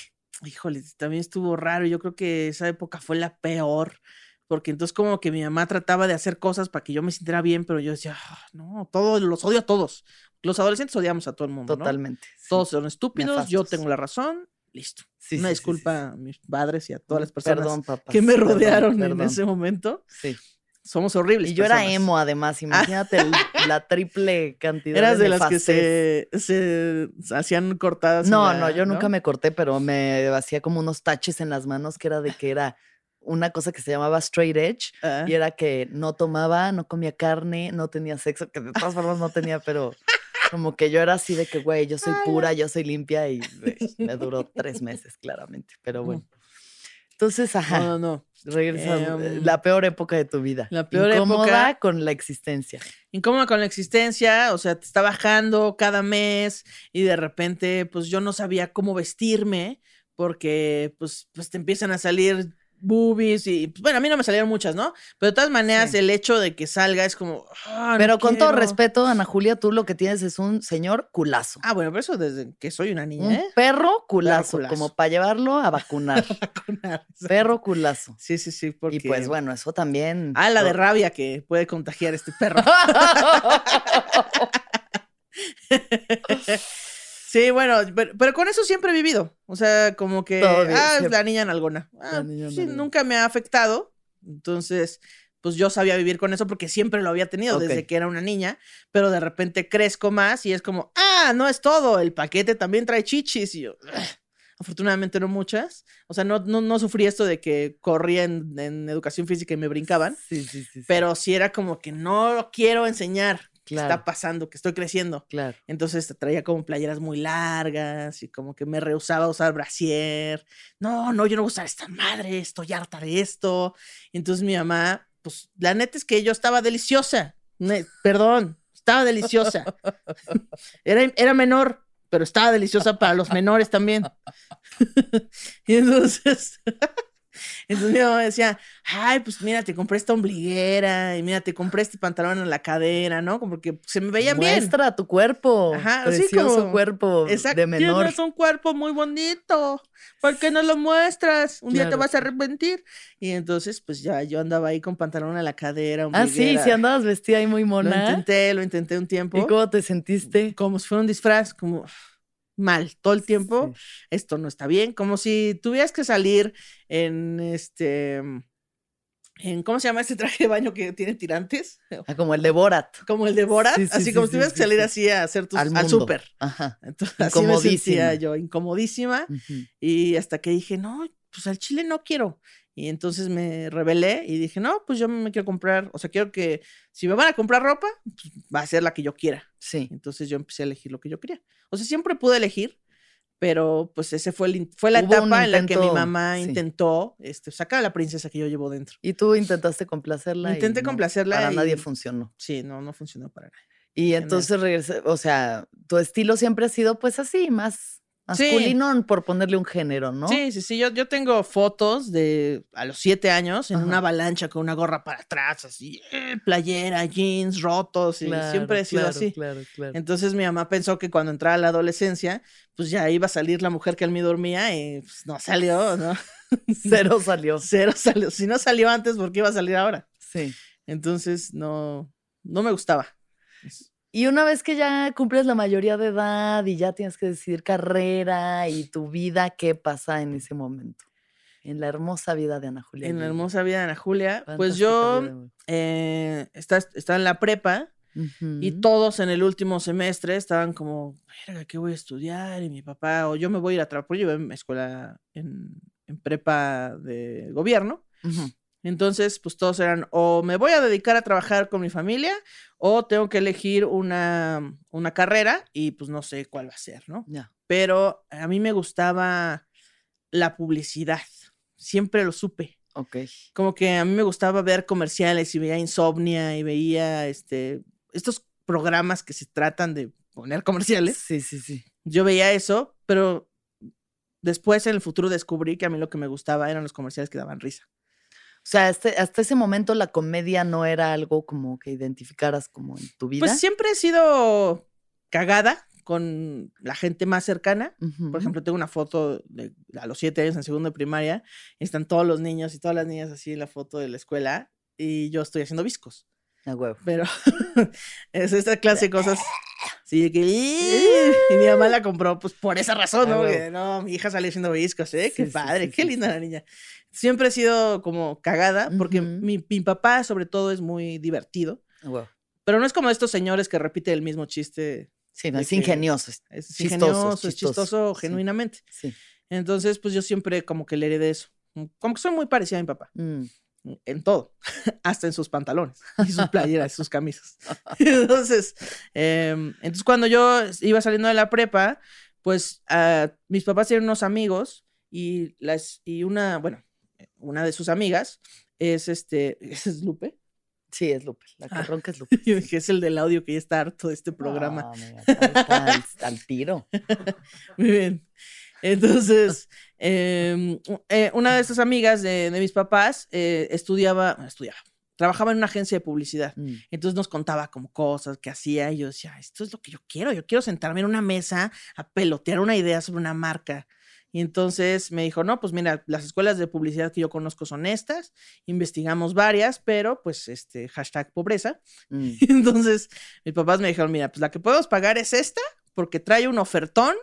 S2: Híjole, también estuvo raro. Yo creo que esa época fue la peor. Porque entonces como que mi mamá trataba de hacer cosas para que yo me sintiera bien, pero yo decía, "Ah, no, todos los odio a todos. Los adolescentes odiamos a todo el mundo, ¿no?
S3: Totalmente. sí.
S2: Todos son estúpidos, yo tengo la razón, listo.
S3: Sí,
S2: Una
S3: sí,
S2: disculpa a mis padres y a todas
S3: Mm,
S2: las personas
S3: Perdón, papás,
S2: que me
S3: perdón,
S2: rodearon en
S3: perdón.
S2: ese momento.
S3: Sí.
S2: Somos horribles.
S3: Y yo era
S2: personas.
S3: emo, además. Imagínate el- la triple cantidad
S2: Eras
S3: de
S2: de las que
S3: nefastez.
S2: se, se hacían cortadas.
S3: No,
S2: la-
S3: no, yo nunca me corté, pero me hacía como unos taches en las manos que era de que era una cosa que se llamaba straight edge
S2: Ah,
S3: y era que no tomaba, no comía carne, no tenía sexo, que de todas formas no tenía, pero como que yo era así de que, güey, yo soy pura, yo soy limpia y güey, me duró tres meses, claramente, pero bueno. Entonces, ajá,
S2: no, no, no.
S3: regresa eh,
S2: em,
S3: la peor época de tu vida.
S2: la peor
S3: Incómoda
S2: época.
S3: con la existencia.
S2: incómoda con la existencia, o sea, te está bajando cada mes y de repente, pues yo no sabía cómo vestirme porque, pues, pues te empiezan a salir boobies y, pues, bueno, a mí no me salieron muchas, ¿no? Pero de todas maneras,
S3: Sí.
S2: el hecho de que salga es como... "Ah, no
S3: Pero con todo
S2: quiero".
S3: respeto, Ana Julia, tú lo que tienes es un señor culazo.
S2: Ah, bueno, pero eso desde que soy una niña,
S3: Un
S2: ¿eh?
S3: perro culazo,
S2: culazo.
S3: como para llevarlo a vacunar.
S2: Vacunar,
S3: perro culazo.
S2: Sí, sí, sí, porque...
S3: Y pues bueno, eso también.
S2: Ah, la de rabia que puede contagiar este perro. Sí, bueno, pero, pero con eso siempre he vivido. O sea, como que, ah,
S3: siempre.
S2: la niña nalgona. Ah,
S3: La niña
S2: sí,
S3: nalgona.
S2: nunca me ha afectado. Entonces, pues yo sabía vivir con eso porque siempre lo había tenido desde que era una niña, pero de repente crezco más y es como, ah, no es todo, el paquete también trae chichis. Y yo, afortunadamente no muchas. O sea, no, no, no sufrí esto de que corría en, en educación física y me brincaban,
S3: sí, sí. sí.
S2: pero sí era como que no lo quiero enseñar. ¿Qué
S3: Claro.
S2: está pasando? Que estoy creciendo.
S3: Claro.
S2: Entonces traía como playeras muy largas y como que me rehusaba a usar brasier. No, no, yo no voy a usar esta madre, estoy harta de esto. Y entonces mi mamá, pues la neta es que yo estaba deliciosa. Perdón, estaba deliciosa. Era, era menor, pero estaba deliciosa para los menores también. y entonces, entonces mi mamá decía, ay, pues mira, te compré esta ombliguera y mira, te compré este pantalón en la cadera, ¿no? Como que se me veían bien.
S3: Muestra tu cuerpo.
S2: Ajá, así
S3: Precioso
S2: como-
S3: cuerpo
S2: Exacto.
S3: de menor.
S2: Tienes un cuerpo muy bonito. ¿Por qué no lo muestras? Un día te
S3: Claro.
S2: vas a arrepentir. Y entonces, pues ya yo andaba ahí con pantalón a la cadera.
S3: Ah, sí,
S2: ombliguera.
S3: sí andabas vestida ahí muy
S2: Lo
S3: mona.
S2: intenté, lo intenté un tiempo.
S3: ¿Y cómo te sentiste?
S2: Como si fuera un disfraz, como mal todo el tiempo.
S3: Sí.
S2: Esto no está bien. Como si tuvieras que salir en este. En, ¿Cómo se llama este traje de baño que tiene tirantes?
S3: Ah, como el de Borat.
S2: Como el de Borat.
S3: Sí, sí,
S2: así
S3: sí,
S2: como si tuvieras que salir
S3: sí.
S2: así a hacer tus,
S3: Al
S2: al súper.
S3: Ajá.
S2: Entonces, así me sentía yo, incomodísima. Y hasta que dije, no, pues al chile no quiero. Y entonces me rebelé y dije, no, pues yo me quiero comprar, o sea, quiero que si me van a comprar ropa, pues, va a ser la que yo quiera.
S3: Sí.
S2: Entonces yo empecé a elegir lo que yo quería. O sea, siempre pude elegir, pero pues ese fue, el, fue la
S3: Hubo
S2: etapa en la que mi
S3: intento,
S2: mamá
S3: sí.
S2: intentó este, sacar a la princesa que yo llevo dentro.
S3: Y tú intentaste complacerla. y
S2: Intenté
S3: no,
S2: complacerla
S3: Para nadie
S2: y-
S3: funcionó.
S2: Sí, no, no funcionó para nada.
S3: Y entonces regresé, o sea, tu estilo siempre ha sido pues así, más
S2: Sí.
S3: masculino por ponerle un género, ¿no?
S2: Sí, sí, sí. Yo, yo tengo fotos de a los siete años en
S3: Ajá.
S2: una avalancha con una gorra para atrás, así, eh, playera, jeans, rotos, y
S3: Claro,
S2: siempre he sido
S3: claro,
S2: así.
S3: Claro, claro.
S2: Entonces mi mamá pensó que cuando entrara la adolescencia, pues ya iba a salir la mujer que en mí dormía y pues no salió, ¿no?
S3: Cero salió.
S2: Cero salió. Si no salió antes, ¿por qué iba a salir ahora?
S3: Sí.
S2: Entonces no, no me gustaba.
S3: Y una vez que ya cumples la mayoría de edad y ya tienes que decidir carrera y tu vida, ¿qué pasa en ese momento? En la hermosa vida de Ana Julia.
S2: En la hermosa vida de Ana Julia, pues yo eh, está, está en la prepa Y todos en el último semestre estaban como, verga, ¿qué voy a estudiar? Y mi papá, o yo me voy a ir a trabajar, yo iba en escuela, en, en prepa de gobierno. Entonces, pues todos eran, o me voy a dedicar a trabajar con mi familia, o tengo que elegir una, una carrera y pues no sé cuál va a ser, ¿no? Pero a mí me gustaba la publicidad, siempre lo supe
S3: Ok.
S2: como que a mí me gustaba ver comerciales y veía Insomnia y veía este estos programas que se tratan de poner comerciales.
S3: Sí, sí, sí.
S2: Yo veía eso, pero después en el futuro descubrí que a mí lo que me gustaba eran los comerciales que daban risa.
S3: O sea, este- hasta ese momento la comedia no era algo como que identificaras como en tu vida.
S2: Pues siempre he sido cagada con la gente más cercana. Por ejemplo, tengo una foto de a los siete años en segundo de primaria. y están todos los niños y todas las niñas así en la foto de la escuela. Y yo estoy haciendo viscos.
S3: A huevo.
S2: Pero es esta clase de cosas. Sí, que. Y mi mamá la compró, pues por esa razón,
S3: Ah,
S2: ¿no? Porque, no, mi hija salió haciendo viscos, ¿eh? Qué
S3: Sí, sí,
S2: padre,
S3: sí,
S2: qué linda la niña. Siempre he sido como cagada, porque
S3: Ujú.
S2: mi, mi papá, sobre todo, es muy divertido.
S3: A huevo.
S2: Pero no es como estos señores que repiten el mismo chiste.
S3: Sí, no, es ingenioso. es- Chistoso,
S2: ingenioso, es
S3: chistoso,
S2: chistoso genuinamente.
S3: Sí.
S2: Entonces, pues yo siempre como que le heredé eso. Como que soy muy parecida a mi papá.
S3: Mm.
S2: En todo. Hasta en sus pantalones. Y sus playeras, y sus camisas. Entonces, em, entonces cuando yo iba saliendo de la prepa, pues ah, mis papás tienen unos amigos y, las, y una, bueno, una de sus amigas es este, es Lupe.
S3: Sí, es Lupe. La que
S2: Ah.
S3: ronca es Lupe.
S2: Yo dije, es el del audio que ya está harto de este programa.
S3: Al, al tiro.
S2: Muy bien. Entonces, em, eh, una de estas amigas de, de mis papás eh, estudiaba, bueno, estudiaba, trabajaba en una agencia de publicidad.
S3: Mm.
S2: Entonces nos contaba como cosas que hacía y yo decía, esto es lo que yo quiero, yo quiero sentarme en una mesa a pelotear una idea sobre una marca. Y entonces me dijo, no, pues mira, las escuelas de publicidad que yo conozco son estas, investigamos varias, pero pues este hashtag pobreza.
S3: Mm.
S2: Entonces mis papás me dijeron, mira, pues la que podemos pagar es esta, porque trae un ofertón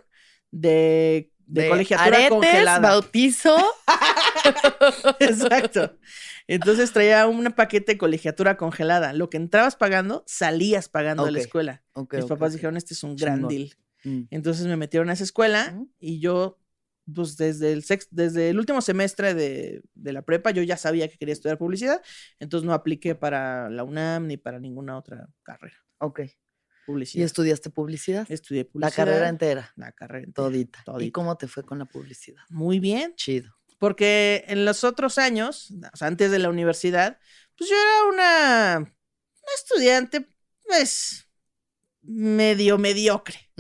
S2: de, de, colegiatura
S3: aretes,
S2: congelada.
S3: bautizo.
S2: Exacto. Entonces traía un paquete de colegiatura congelada. Lo que entrabas pagando, salías pagando de la escuela. Mis papás dijeron, este es un gran deal.
S3: Mm.
S2: Entonces me metieron a esa escuela y yo, pues desde el, sex- desde el último semestre de, de la prepa, yo ya sabía que quería estudiar publicidad. Entonces no apliqué para la UNAM ni para ninguna otra carrera.
S3: Ok. ¿Y estudiaste publicidad?
S2: Estudié
S3: La
S2: publicidad.
S3: carrera entera.
S2: La carrera entera,
S3: Todita. ¿Y cómo te fue con la publicidad?
S2: Muy bien.
S3: Chido.
S2: Porque en los otros años, o sea, antes de la universidad, pues yo era una, una estudiante, pues, medio mediocre.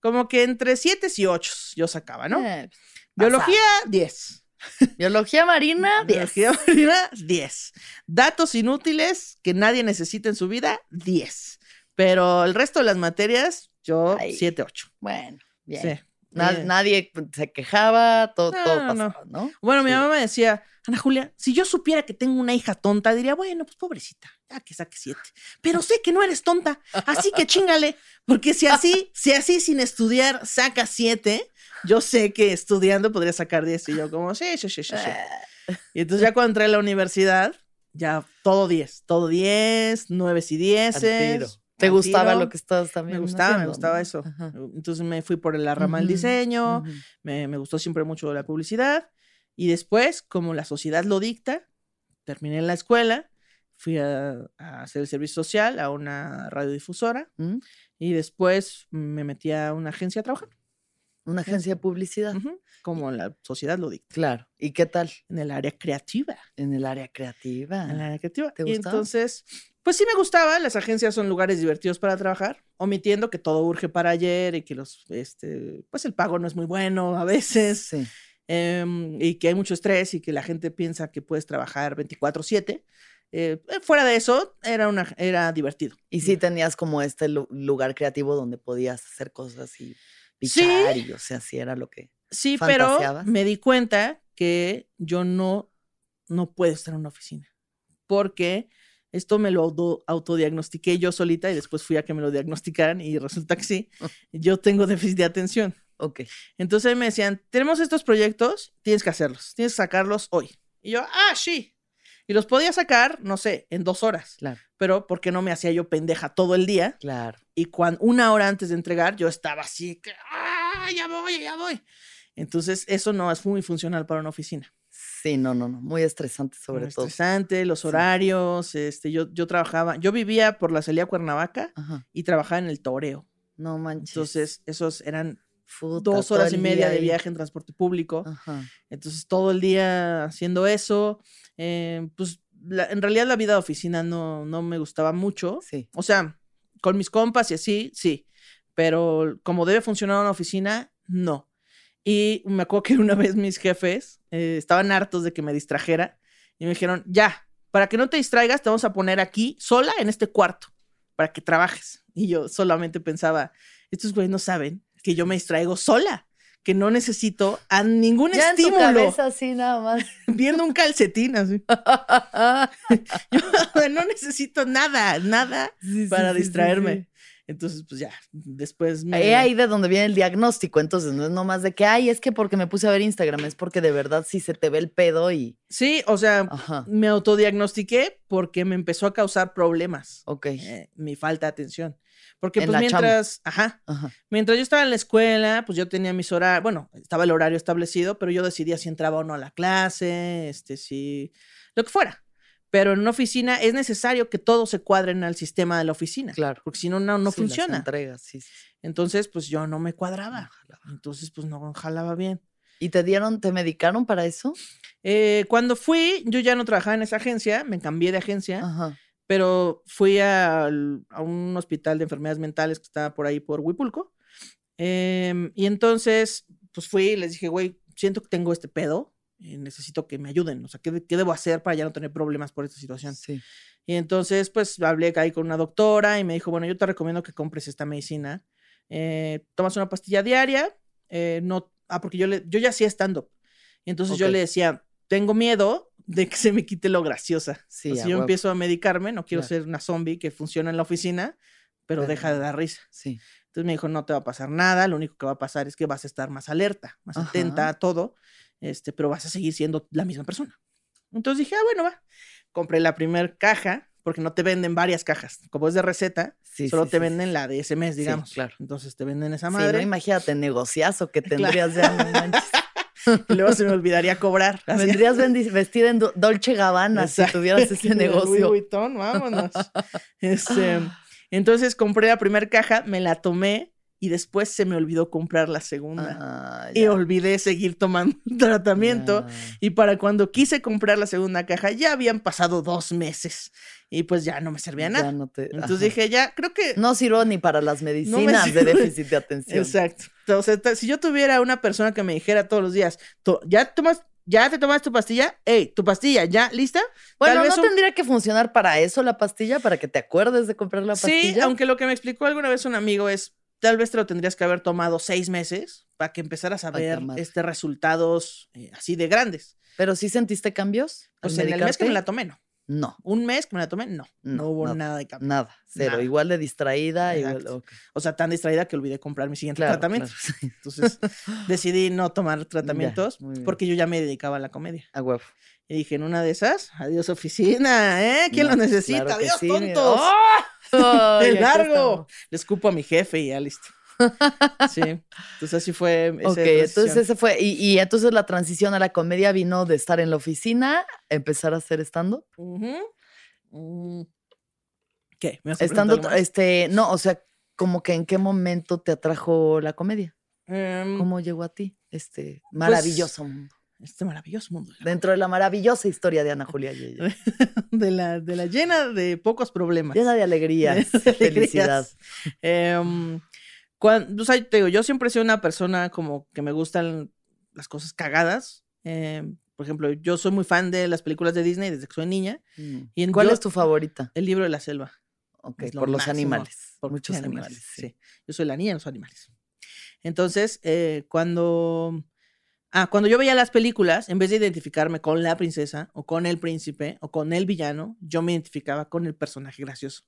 S2: Como que entre siete y ocho yo sacaba, ¿no?
S3: Eh,
S2: Biología, 10.
S3: Biología marina, 10.
S2: Biología marina, 10. Datos inútiles que nadie necesita en su vida, 10. Pero el resto de las materias, yo
S3: Ay.
S2: 7, 8.
S3: Bueno, bien.
S2: Sí.
S3: Na- Nadie se quejaba, todo,
S2: No,
S3: todo
S2: no.
S3: pasaba, ¿no?
S2: Bueno, mi mamá me decía, Ana Julia, si yo supiera que tengo una hija tonta, diría, bueno, pues pobrecita, ya que saque siete. Pero sé que no eres tonta, así que chingale, porque si así, si así sin estudiar saca siete, yo sé que estudiando podría sacar diez. Y yo como, sí, sí, sí, sí, sí. Y entonces ya cuando entré a la universidad, ya todo diez, todo diez, nueves y
S3: al
S2: dieces.
S3: ¿Te gustaba
S2: tiro.
S3: lo que estabas también
S2: Me gustaba, me
S3: haciendo,
S2: gustaba
S3: no?
S2: eso.
S3: Ajá.
S2: Entonces me fui por la rama del
S3: Ujú,
S2: diseño,
S3: ujú.
S2: me, me gustó siempre mucho la publicidad. Y después, como la sociedad lo dicta, terminé en la escuela, fui a, a hacer el servicio social a una radiodifusora
S3: ¿Mm?
S2: y después me metí a una agencia a trabajar,
S3: Una agencia de publicidad.
S2: como la sociedad lo dicta,
S3: Claro. ¿Y qué tal?
S2: en el área creativa.
S3: En el área creativa.
S2: En el área creativa.
S3: ¿Te
S2: y
S3: gustaba?
S2: entonces, pues sí me gustaba, las agencias son lugares divertidos para trabajar, omitiendo que todo urge para ayer y que los, este, pues el pago no es muy bueno a veces.
S3: Sí.
S2: em, y que hay mucho estrés y que la gente piensa que puedes trabajar 24/7. Eh, fuera de eso, era, una, era divertido.
S3: Y sí tenías como este lu- lugar creativo donde podías hacer cosas y
S2: Sí.
S3: pichar y, o sea, sí era lo que...
S2: Sí, pero me di cuenta que yo no, no puedo estar en una oficina. Porque esto me lo auto- autodiagnostiqué yo solita y después fui a que me lo diagnosticaran y resulta que sí, yo tengo déficit de atención.
S3: Ok.
S2: Entonces me decían, tenemos estos proyectos, tienes que hacerlos, tienes que sacarlos hoy. Y yo, ah, sí. Y los podía sacar, no sé, en dos horas.
S3: Claro,
S2: Pero ¿por qué no me hacía yo pendeja todo el día?
S3: claro.
S2: Y cuando una hora antes de entregar, yo estaba así, que, ah, ya voy, ya voy. Entonces, eso no es muy funcional para una oficina.
S3: Sí, no, no, no. Muy estresante sobre
S2: Muy
S3: todo.
S2: estresante, los
S3: Sí.
S2: horarios, este, yo, yo trabajaba, yo vivía por la Celía Cuernavaca
S3: Ajá.
S2: y trabajaba en el toreo.
S3: No manches.
S2: Entonces, esos eran dos horas y media de viaje en transporte público.
S3: Ajá.
S2: Entonces, todo el día haciendo eso. eh, pues, la- en realidad la vida de oficina no, no me gustaba mucho.
S3: Sí.
S2: O sea, con mis compas y así, sí. Pero como debe funcionar una oficina, no. Y me acuerdo que una vez mis jefes eh, estaban hartos de que me distrajera y me dijeron, ya, para que no te distraigas, te vamos a poner aquí sola en este cuarto para que trabajes. Y yo solamente pensaba, estos güeyes no saben que yo me distraigo sola, que no necesito a ningún
S3: Ya en tu
S2: estímulo.
S3: cabeza así nada más.
S2: Viendo un calcetín así. Yo no necesito nada, nada
S3: Sí,
S2: para
S3: sí,
S2: distraerme.
S3: sí.
S2: Entonces, pues ya, después me...
S3: Ahí, ahí de donde viene el diagnóstico, entonces no es nomás de que, ay, es que porque me puse a ver Instagram, es porque de verdad sí se te ve el pedo y...
S2: Sí, o sea,
S3: Ajá,
S2: me autodiagnostiqué porque me empezó a causar problemas
S3: ok.
S2: eh, mi falta de atención. Porque
S3: En
S2: pues mientras, ajá,
S3: Ajá.
S2: mientras yo estaba en la escuela, pues yo tenía mis horarios, bueno, estaba el horario establecido, pero yo decidía si entraba o no a la clase, este, si, lo que fuera. Pero en una oficina es necesario que todos se cuadren al sistema de la oficina,
S3: Claro.
S2: porque si no, no, no
S3: Sí, las
S2: funciona.
S3: entregas, sí, sí.
S2: Entonces, pues yo no me cuadraba.
S3: No.
S2: Entonces, pues no jalaba bien.
S3: ¿Y te dieron, te medicaron para eso?
S2: Eh, cuando fui, yo ya no trabajaba en esa agencia, me cambié de agencia,
S3: Ajá.
S2: pero fui al- a un hospital de enfermedades mentales que estaba por ahí por Huipulco. Em, y entonces, pues fui y les dije, güey, siento que tengo este pedo, y necesito que me ayuden. O sea, ¿qué, qué debo hacer para ya no tener problemas por esta situación?
S3: Sí.
S2: Y entonces, pues hablé ahí con una doctora y me dijo, bueno, yo te recomiendo que compres esta medicina. Eh, tomas una pastilla diaria, eh, no, ah, porque yo, le, yo ya hacía stand-up. Y entonces yo
S3: Ok.
S2: le decía, tengo miedo de que se me quite lo graciosa.
S3: Sí,
S2: o sea, yo empiezo a medicarme, no quiero
S3: Claro.
S2: ser una zombie que funciona en la oficina, pero
S3: Pero-
S2: deja de dar risa.
S3: Sí.
S2: Entonces me dijo, no te va a pasar nada, lo único que va a pasar es que vas a estar más alerta, más
S3: Ajá.
S2: atenta a todo, este, pero vas a seguir siendo la misma persona. Entonces dije, ah, bueno, va. Compré la primera caja, porque no te venden varias cajas. Como es de receta,
S3: Sí,
S2: solo
S3: sí,
S2: te
S3: sí,
S2: venden
S3: sí.
S2: la de ese mes,
S3: Sí,
S2: digamos.
S3: claro.
S2: Entonces te venden esa
S3: Sí,
S2: madre.
S3: no, imagínate, negociazo que
S2: Claro.
S3: tendrías ya, no manches.
S2: y luego se me olvidaría cobrar.
S3: Vendrías vestida en Do- Dolce Gabbana si tuvieras ese
S2: Louis
S3: negocio.
S2: Vuitton, vámonos. Este, entonces compré la primera caja, me la tomé y después se me olvidó comprar la segunda.
S3: Ah,
S2: y olvidé seguir tomando tratamiento.
S3: ya.
S2: Y para cuando quise comprar la segunda caja, ya habían pasado dos meses. Y pues ya no me servía
S3: Ya
S2: nada.
S3: no te-
S2: Entonces
S3: ajá.
S2: dije, ya, creo que.
S3: No sirvo ni para las medicinas de déficit de atención.
S2: Exacto. Entonces, si yo tuviera una persona que me dijera todos los días, "To- ¿ya tomas, ya te tomas tu pastilla? Ey, tu pastilla, ¿ya lista?
S3: Bueno,
S2: Tal vez
S3: ¿no
S2: un-
S3: tendría que funcionar para eso la pastilla? ¿Para que te acuerdes de comprar la
S2: Sí,
S3: pastilla?
S2: aunque lo que me explicó alguna vez un amigo es, tal vez te lo tendrías que haber tomado seis meses para que empezaras a
S3: Ay,
S2: ver este resultados eh, así de grandes.
S3: ¿Pero sí sentiste cambios?
S2: Pues en el mes que me la tomé, no.
S3: No,
S2: Un mes que me la tomé, no. No,
S3: No,
S2: hubo
S3: nada.
S2: nada de cambio.
S3: nada, cero.
S2: Nada.
S3: Igual de distraída, igual.
S2: O sea, tan distraída que olvidé comprar mi siguiente
S3: Claro,
S2: tratamiento.
S3: claro.
S2: Entonces decidí no tomar tratamientos porque yo ya me dedicaba a la comedia.
S3: A huevo.
S2: Y dije, en una de esas, adiós oficina, ¿eh? ¿Quién
S3: No,
S2: lo necesita?
S3: claro que
S2: adiós,
S3: sí,
S2: tontos.
S3: ¡Oh! Ay,
S2: ¡De
S3: aquí
S2: largo! Le escupo a mi jefe y ya listo. Sí. Entonces así fue. esa
S3: Ok,
S2: transición.
S3: entonces ese fue. Y, y entonces la transición a la comedia vino de estar en la oficina, empezar a hacer.
S2: Mm. ¿Qué? ¿Me vas a
S3: Estando, este, no, o sea, como que en qué momento te atrajo la comedia.
S2: Em,
S3: ¿Cómo llegó a ti? Este
S2: Pues
S3: maravilloso mundo.
S2: Este maravilloso mundo de
S3: Dentro de la maravillosa historia de Ana Julia Yeye.
S2: de la, de la llena de pocos problemas.
S3: Llena de alegrías,
S2: de
S3: felicidad.
S2: alegrías. Em, cuan- o sea, te digo, yo siempre he sido una persona como que me gustan las cosas cagadas. Em, por ejemplo, yo soy muy fan de las películas de Disney desde que soy niña.
S3: Mm.
S2: Y en-
S3: ¿Cuál
S2: yo-
S3: es tu favorita?
S2: El libro de la selva.
S3: Ok,
S2: es lo
S3: por los
S2: máximo,
S3: animales.
S2: Por
S3: muchos animales. sí.
S2: Sí. Yo soy la niña de los animales. Entonces, eh, cuando. Ah, cuando yo veía las películas, en vez de identificarme con la princesa, o con el príncipe, o con el villano, yo me identificaba con el personaje gracioso.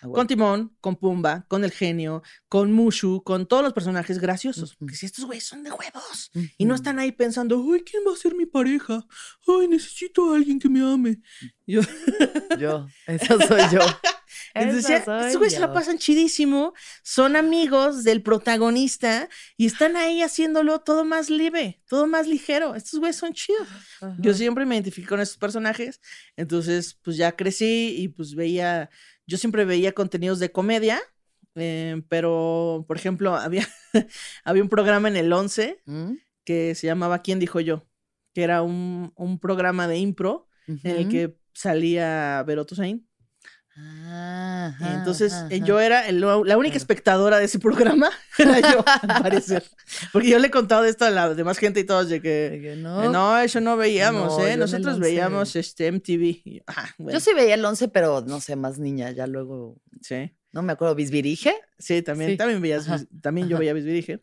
S3: Ah, bueno.
S2: Con Timón, con Pumba, con el genio, con Mushu, con todos los personajes graciosos.
S3: Ujú.
S2: Porque si estos güeyes son de huevos. Y no están ahí pensando, ay, ¿quién va a ser mi pareja? Ay, necesito a alguien que me ame. Yo,
S3: Yo, esa soy yo.
S2: Entonces, ya, estos güeyes se la pasan chidísimo, son amigos del protagonista y están ahí haciéndolo todo más libre, todo más ligero. Estos güeyes son chidos. Yo siempre me identifico con estos personajes, entonces pues ya crecí y pues veía, yo siempre veía contenidos de comedia, eh, pero por ejemplo había, había un programa en el 11
S3: ¿Mm?
S2: que se llamaba ¿Quién dijo yo? Que era un, un programa de impro en el que salía Vero Toussaint.
S3: Ah, ajá,
S2: Entonces,
S3: ajá,
S2: eh,
S3: ajá.
S2: yo era el- la única espectadora de ese programa, era yo, al parecer. Porque yo le he contado de esto a la demás gente y todos de que.
S3: De que
S2: No,
S3: no.
S2: eso no veíamos,
S3: No,
S2: ¿eh? Nosotros
S3: 11.
S2: veíamos este MTV. Ah, bueno,
S3: Yo sí veía el 11, pero no sé, más niña, ya luego,
S2: sí.
S3: no me acuerdo, ¿Bisbirige?
S2: Sí, también,
S3: Sí,
S2: también veías, también yo veía Bisbirige.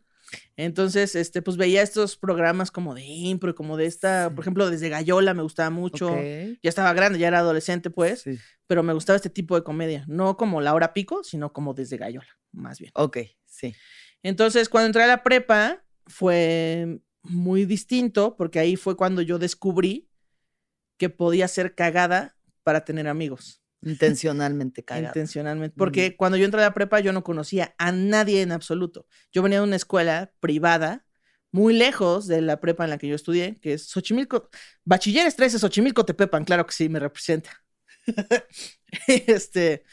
S2: Entonces, este, pues veía estos programas como de impro, como de esta,
S3: Sí.
S2: por ejemplo, desde Gallola me gustaba mucho. Ya estaba grande, ya era adolescente, pues,
S3: Sí.
S2: pero me gustaba este tipo de comedia. No como La Hora Pico, sino como desde Gallola, más bien.
S3: Ok, sí.
S2: Entonces, cuando entré a la prepa, fue muy distinto, porque ahí fue cuando yo descubrí que podía ser cagada para tener amigos.
S3: Intencionalmente cagada.
S2: Intencionalmente. Porque cuando yo entré a la prepa, yo no conocía a nadie en absoluto. Yo venía de una escuela privada, muy lejos de la prepa en la que yo estudié, que es Xochimilco. Bachilleres 13, Xochimilco Tepepan, claro que sí, me representa. este.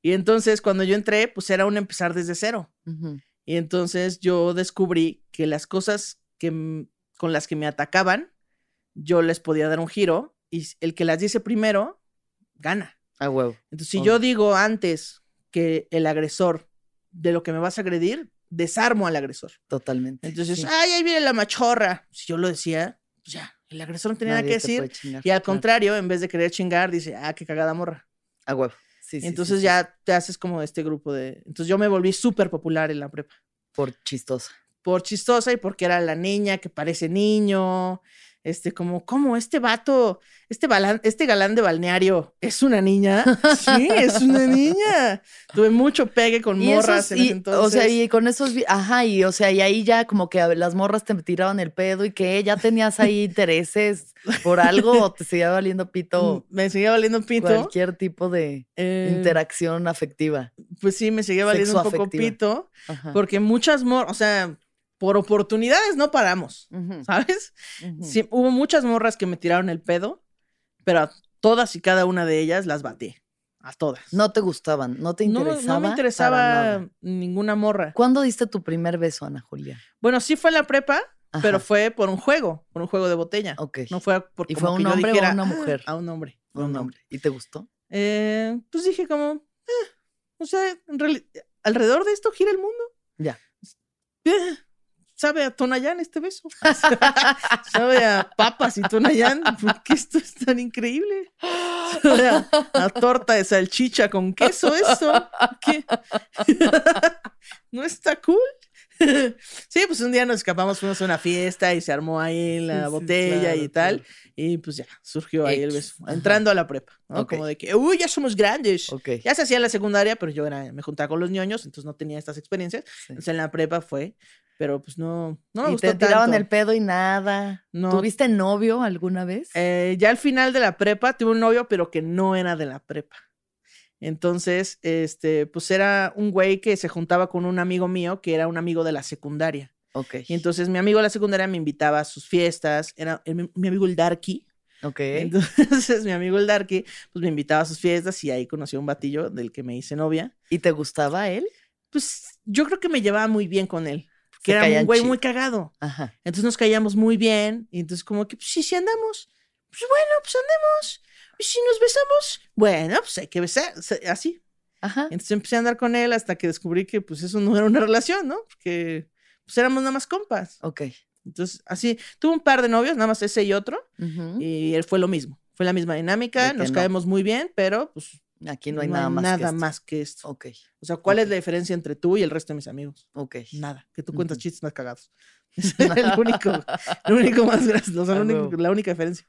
S2: Y entonces, cuando yo entré, pues era un empezar desde cero. Y entonces yo descubrí que las cosas que, con las que me atacaban, yo les podía dar un giro y el que las dice primero, gana.
S3: A huevo.
S2: Entonces, si
S3: Oh.
S2: yo digo antes que el agresor de lo que me vas a agredir, desarmo al agresor.
S3: Totalmente.
S2: Entonces,
S3: sí.
S2: ay, ahí viene la machorra. Si yo lo decía, pues ya, el agresor no tenía nada que decir.
S3: chingar,
S2: Y al
S3: claro.
S2: contrario, en vez de querer chingar, dice, ah, qué cagada morra.
S3: A huevo. Sí, sí, sí,
S2: Entonces
S3: sí.
S2: ya te haces como este grupo de... Entonces yo me volví súper popular en la prepa.
S3: Por chistosa.
S2: por chistosa y porque era la niña que parece niño. Este, como, ¿cómo? Este vato, este, balán, este galán de balneario es una niña. Sí, es una niña. Tuve mucho pegue con
S3: Y
S2: morras
S3: esos-
S2: en
S3: y,
S2: ese entonces.
S3: O sea, y con esos, ajá, y o sea, y ahí ya como que las morras te tiraban el pedo y que ya tenías ahí intereses por algo o te seguía valiendo pito
S2: me seguía valiendo pito.
S3: cualquier tipo de
S2: eh,
S3: interacción afectiva.
S2: Pues sí, me seguía valiendo un poco pito.
S3: Ajá.
S2: Porque muchas morras, o sea, por oportunidades no paramos, ¿sabes? Sí, hubo muchas morras que me tiraron el pedo, pero a todas y cada una de ellas las batí. A todas.
S3: No te gustaban, no te interesaba.
S2: no me interesaba ninguna morra.
S3: ¿Cuándo diste tu primer beso, Ana Julia?
S2: Bueno, sí fue en la prepa, pero fue por un juego, por un juego de botella.
S3: Ok.
S2: No fue por
S3: ¿Y fue a un hombre o a
S2: dijera,
S3: una
S2: "Ah",
S3: mujer?
S2: A un hombre. fue
S3: un hombre. ¿Y te gustó?
S2: Eh, pues dije como, eh, o sea, en alrededor de esto gira el mundo.
S3: Ya.
S2: Eh, sabe a Tonayán este beso. sabe a papas y Tonayán. ¿Por qué esto es tan increíble? Sabe a, a torta de salchicha con queso eso. ¿Qué? ¿No está cool? sí, pues un día nos escapamos, fuimos a una fiesta y se armó ahí la
S3: Sí,
S2: botella y tal.
S3: claro.
S2: Y pues ya, surgió ahí el beso.
S3: ajá.
S2: Entrando a la prepa. Como de que, uy, ya somos grandes. Ya se hacía en la secundaria, pero yo era, me juntaba con los ñoños, entonces no tenía estas experiencias.
S3: sí.
S2: Entonces en la prepa fue, pero pues no, no me
S3: y
S2: gustó
S3: te tiraban
S2: tanto.
S3: el pedo y nada.
S2: No.
S3: ¿Tuviste novio alguna vez?
S2: Eh, ya al final de la prepa tuve un novio, pero que no era de la prepa. Entonces, este, pues era un güey que se juntaba con un amigo mío, que era un amigo de la secundaria.
S3: ok.
S2: Y entonces mi amigo de la secundaria me invitaba a sus fiestas, era el- mi, mi amigo el Darky.
S3: ok.
S2: Entonces mi amigo el Darky, pues me invitaba a sus fiestas y ahí conocí a un batillo del que me hice novia.
S3: ¿Y te gustaba él?
S2: Pues yo creo que me llevaba muy bien con él,
S3: Se
S2: que era un güey
S3: chido.
S2: muy cagado.
S3: Ajá.
S2: Entonces nos caíamos muy bien. Y entonces, como que, pues sí, sí andamos. Pues bueno, pues andemos. Y si nos besamos, bueno, pues hay que besar. Así.
S3: Ajá.
S2: Entonces empecé a andar con él hasta que descubrí que, pues eso no era una relación, ¿no? Porque, pues éramos nada más compas.
S3: Ok.
S2: Entonces, así, tuve un par de novios, nada más ese y otro. Y él fue lo mismo. Fue la misma dinámica. Nos
S3: no.
S2: caemos muy bien, pero, pues.
S3: Aquí no hay nada más.
S2: nada
S3: que esto.
S2: más que esto.
S3: Ok.
S2: O sea, ¿cuál es la diferencia entre tú y el resto de mis amigos?
S3: Ok.
S2: Nada. Que tú cuentas chistes más cagados. Es el único, lo único más gracioso, o sea, la única diferencia.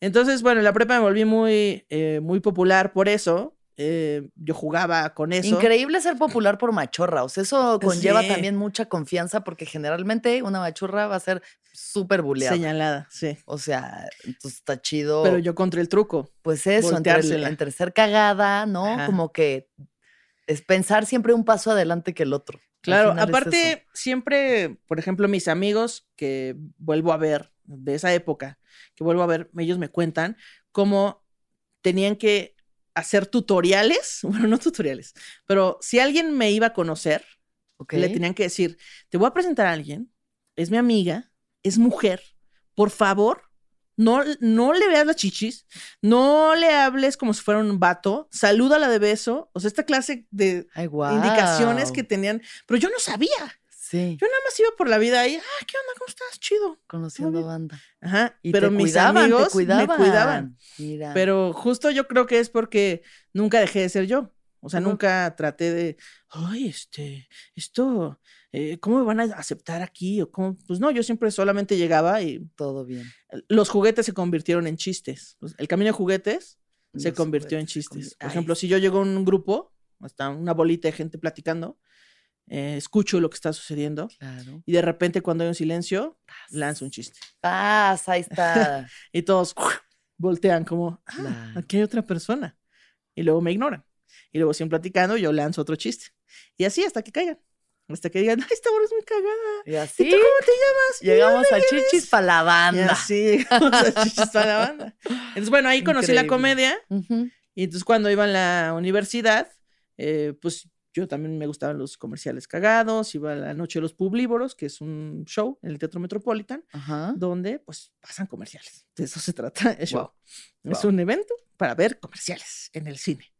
S2: Entonces, bueno, en la prepa me volví muy, eh, muy popular por eso. Eh, yo jugaba con eso.
S3: Increíble ser popular por machorra. O sea, eso conlleva
S2: Sí.
S3: también mucha confianza porque generalmente una machorra va a ser súper buleada.
S2: Señalada, sí.
S3: O sea, entonces está chido.
S2: Pero yo contra el truco.
S3: pues eso, entre, el- entre ser cagada, ¿no?
S2: Ajá.
S3: Como que es pensar siempre un paso adelante que el otro.
S2: Claro,
S3: es
S2: aparte, siempre, por ejemplo, mis amigos que vuelvo a ver de esa época, que vuelvo a ver, ellos me cuentan cómo tenían que hacer tutoriales, bueno, no tutoriales, pero si alguien me iba a conocer,
S3: Ok.
S2: le tenían que decir, te voy a presentar a alguien, es mi amiga, es mujer, por favor, no, no le veas las chichis, no le hables como si fuera un vato, salúdala de beso, o sea, esta clase de
S3: Ay,
S2: indicaciones que tenían, pero yo no sabía.
S3: Sí,
S2: Yo nada más iba por la vida ahí, ah, ¿qué onda? ¿Cómo estás? Chido.
S3: conociendo banda.
S2: Ajá.
S3: Y
S2: pero
S3: te
S2: mis
S3: cuidaban,
S2: amigos
S3: te cuidaban.
S2: me cuidaban.
S3: Mira.
S2: Pero justo yo creo que es porque nunca dejé de ser yo. O sea, nunca traté de, ay, este, esto, eh, ¿cómo me van a aceptar aquí? O cómo? Pues no, yo siempre solamente llegaba y
S3: todo bien.
S2: los juguetes se convirtieron en chistes. Los- El camino de juguetes se convirtió en
S3: juguetes
S2: chistes. Por ejemplo, si yo llego a un grupo, está una bolita de gente platicando, eh, escucho lo que está sucediendo
S3: Claro.
S2: y de repente cuando hay un silencio, lanzo un chiste.
S3: Paz, ahí está.
S2: Y todos voltean como, ah,
S3: Claro.
S2: aquí hay otra persona. Y luego me ignoran. Y luego siguen platicando, yo lanzo otro chiste. Y así hasta que caigan. Hasta que digan, ay, esta hora es muy cagada.
S3: Y
S2: ¿Y
S3: así
S2: tú cómo te llamas? ¿Y
S3: llegamos a
S2: vienes?"
S3: chichis para la
S2: Y
S3: banda.
S2: así llegamos a chichis para la banda. Entonces, bueno, ahí conocí la
S3: Increíble.
S2: comedia.
S3: Ujú.
S2: Y entonces cuando iba en la universidad, eh, pues yo también me gustaban los comerciales cagados, iba a la Noche de los Publívoros, que es un show en el Teatro Metropolitan,
S3: Ajá.
S2: donde pues pasan comerciales. De eso se trata el show.
S3: Guau.
S2: Es un evento para ver comerciales en el cine.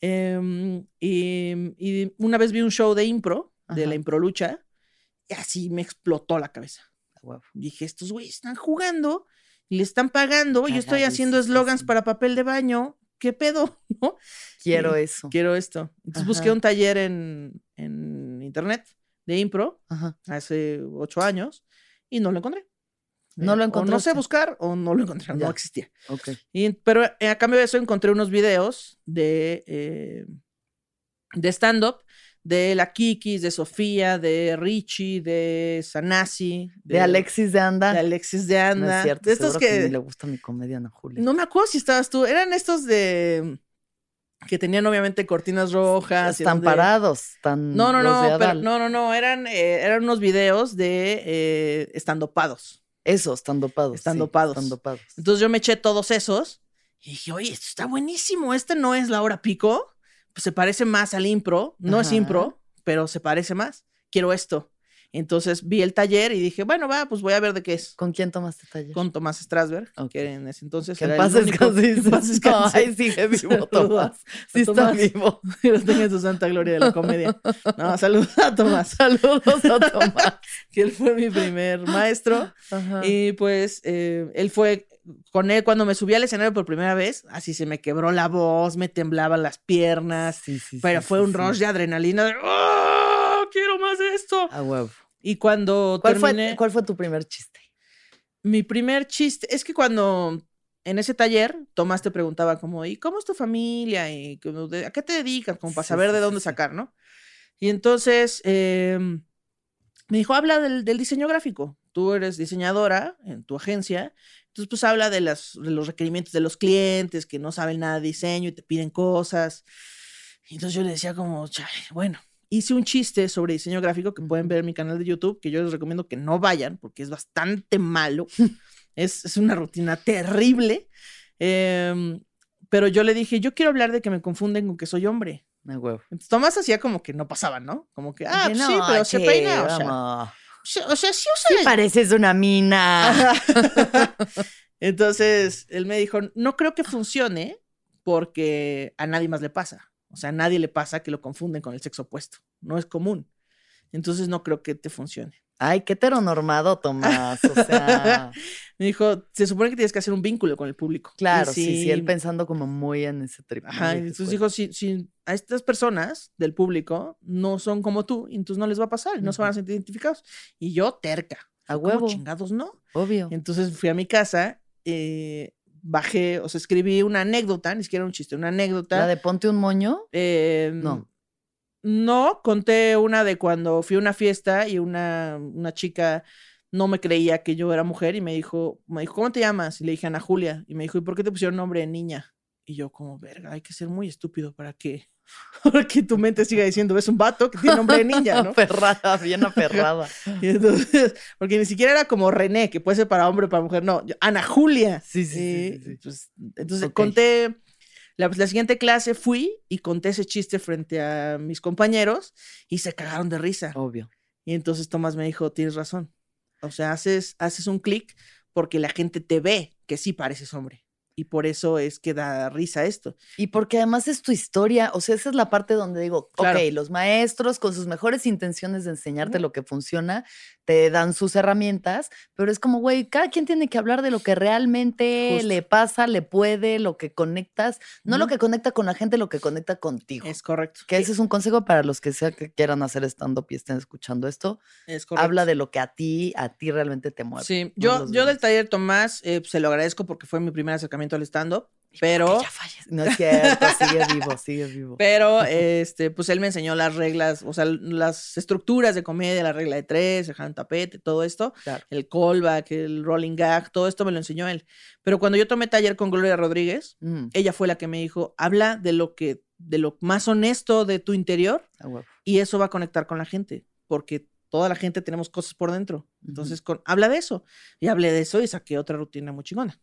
S2: Em, y, y una vez vi un show de impro, de
S3: Ajá.
S2: la impro lucha, y así me explotó la cabeza.
S3: Huevo.
S2: Dije, estos güeyes están jugando y le están pagando. Yo estoy haciendo eslogans para papel de baño. ¿Qué pedo? ¿No?
S3: Quiero eso.
S2: Quiero esto. Entonces busqué un taller en, en internet de impro
S3: Ajá.
S2: hace ocho años y no lo encontré.
S3: No lo
S2: Eh, o no sé buscar o no lo encontré, no
S3: Ya.
S2: existía.
S3: Ok.
S2: Y, pero eh, a cambio de eso encontré unos videos de, eh, de stand-up de la Kikis, de Sofía, de Richie, de Sanasi,
S3: De Alexis de Anda.
S2: de Alexis de
S3: No
S2: Anda.
S3: es cierto,
S2: de estos
S3: que... le gusta mi comedia, Ana Julia.
S2: no me acuerdo si estabas tú, eran estos de que tenían obviamente cortinas rojas.
S3: Están
S2: donde-
S3: parados, están
S2: No, no, no, pero, no, no, no, eran, eh, eran unos videos de eh, estandopados.
S3: Eso, están dopados.
S2: Están
S3: sí,
S2: dopados.
S3: Están dopados.
S2: Entonces yo me eché todos esos y dije, oye, esto está buenísimo, este no es la hora pico, pues se parece más al impro, no es impro, pero se parece más, quiero esto. Entonces vi el taller y dije, bueno, va, pues voy a ver de qué es.
S3: ¿Con quién tomaste taller?
S2: Con Tomás Strasberg,
S3: Ok.
S2: que en ese entonces
S3: que
S2: era
S3: paz
S2: el único- que paz descanse.
S3: Ay, sigue vivo, Tomás. Sí está
S2: Tomás.
S3: vivo.
S2: Lo tenga en su santa gloria de la comedia. No, saludos a Tomás,
S3: Saludos a Tomás.
S2: que él fue mi primer maestro.
S3: Ajá.
S2: Y pues eh, él fue con él cuando me subí al escenario por primera vez, así se me quebró la voz, me temblaban las piernas,
S3: Sí, sí,
S2: pero
S3: sí,
S2: fue un rush de adrenalina. de, ¡Ah! ¡Quiero más de esto!
S3: A huevo.
S2: Y cuando
S3: ¿Cuál
S2: terminé,
S3: fue, ¿Cuál fue tu primer chiste?
S2: mi primer chiste, es que cuando en ese taller Tomás te preguntaba como, ¿y cómo es tu familia? ¿Y a qué te dedicas? Como para saber de dónde sacar, ¿no? Y entonces em, me dijo, habla del, del diseño gráfico. Tú eres diseñadora en tu agencia. Entonces, pues habla de, las, de los requerimientos de los clientes que no saben nada de diseño y te piden cosas. Entonces yo le decía como, "Chale, bueno, hice un chiste sobre diseño gráfico que pueden ver en mi canal de YouTube, que yo les recomiendo que no vayan porque es bastante malo. es, es una rutina terrible. Em, pero yo le dije, yo quiero hablar de que me confunden con que soy hombre. Entonces Tomás hacía como que no pasaba, ¿no? Como que, ah, pues sí,
S3: "No,
S2: pero se
S3: che,
S2: peina, o sea, sí, o sea, sí usa
S3: Sí pareces una mina.
S2: Ajá. Entonces, él me dijo, no creo que funcione porque a nadie más le pasa. O sea, a nadie le pasa que lo confunden con el sexo opuesto. No es común. Entonces, no creo que te funcione.
S3: Ay, qué heteronormado, Tomás. O sea,
S2: Me dijo, se supone que tienes que hacer un vínculo con el público.
S3: Claro, sí, sí, él pensando como muy en ese trip.
S2: Ajá, y entonces
S3: "Pues,
S2: dijo, si, si a estas personas del público no son como tú, entonces no les va a pasar, y no se van a sentir identificados. Y yo, terca.
S3: A
S2: ¿Cómo
S3: huevo.
S2: chingados no?
S3: Obvio.
S2: Entonces fui a mi casa, eh, bajé, o sea, escribí una anécdota, ni siquiera un chiste, una anécdota.
S3: ¿La de ponte un moño?
S2: eh,
S3: No.
S2: No, conté una de cuando fui a una fiesta y una, una chica no me creía que yo era mujer y me dijo, me dijo, ¿cómo te llamas? Y le dije Ana Julia. Y me dijo, ¿y por qué te pusieron nombre de niña? Y yo como, verga, hay que ser muy estúpido para que, para que tu mente siga diciendo, es un vato que tiene nombre de niña, ¿no?
S3: Aferrada, bien aferrada.
S2: Y entonces, porque ni siquiera era como René, que puede ser para hombre o para mujer, no, yo- Ana Julia.
S3: Sí, sí, sí,
S2: Y,
S3: sí, sí.
S2: pues, entonces conté, la, la siguiente clase fui y conté ese chiste frente a mis compañeros y se cagaron de risa.
S3: Obvio.
S2: Y entonces Tomás me dijo, tienes razón. O sea, haces, haces un clic porque la gente te ve que sí pareces hombre. y por eso es que da risa esto.
S3: Y porque además es tu historia, o sea, esa es la parte donde digo,
S2: Claro.
S3: ok, los maestros con sus mejores intenciones de enseñarte lo que funciona, te dan sus herramientas, pero es como, güey, cada quien tiene que hablar de lo que realmente
S2: Justo.
S3: le pasa, le puede, lo que conectas, no lo que conecta con la gente, lo que conecta contigo.
S2: Es correcto.
S3: que ese es un consejo para los que sea que quieran hacer stand-up y estén escuchando esto.
S2: Es correcto.
S3: Habla de lo que a ti, a ti realmente te mueve.
S2: Sí, yo, yo del taller Tomás eh, se lo agradezco porque fue mi primer acercamiento al stand-up, pero,
S3: ya. No es cierto, sigue vivo, sigue vivo.
S2: pero, este, pues él me enseñó las reglas, o sea, las estructuras de comedia, la regla de tres, el hand tapete, todo esto,
S3: Claro.
S2: el callback, el rolling gag, todo esto me lo enseñó él. Pero cuando yo tomé taller con Gloria Rodríguez,
S3: Mm,
S2: ella fue la que me dijo, habla de lo que, de lo más honesto de tu interior
S3: huevo.
S2: y eso va a conectar con la gente, porque toda la gente tenemos cosas por dentro. Entonces, con, habla de eso. Y hablé de eso y saqué otra rutina muy chingona.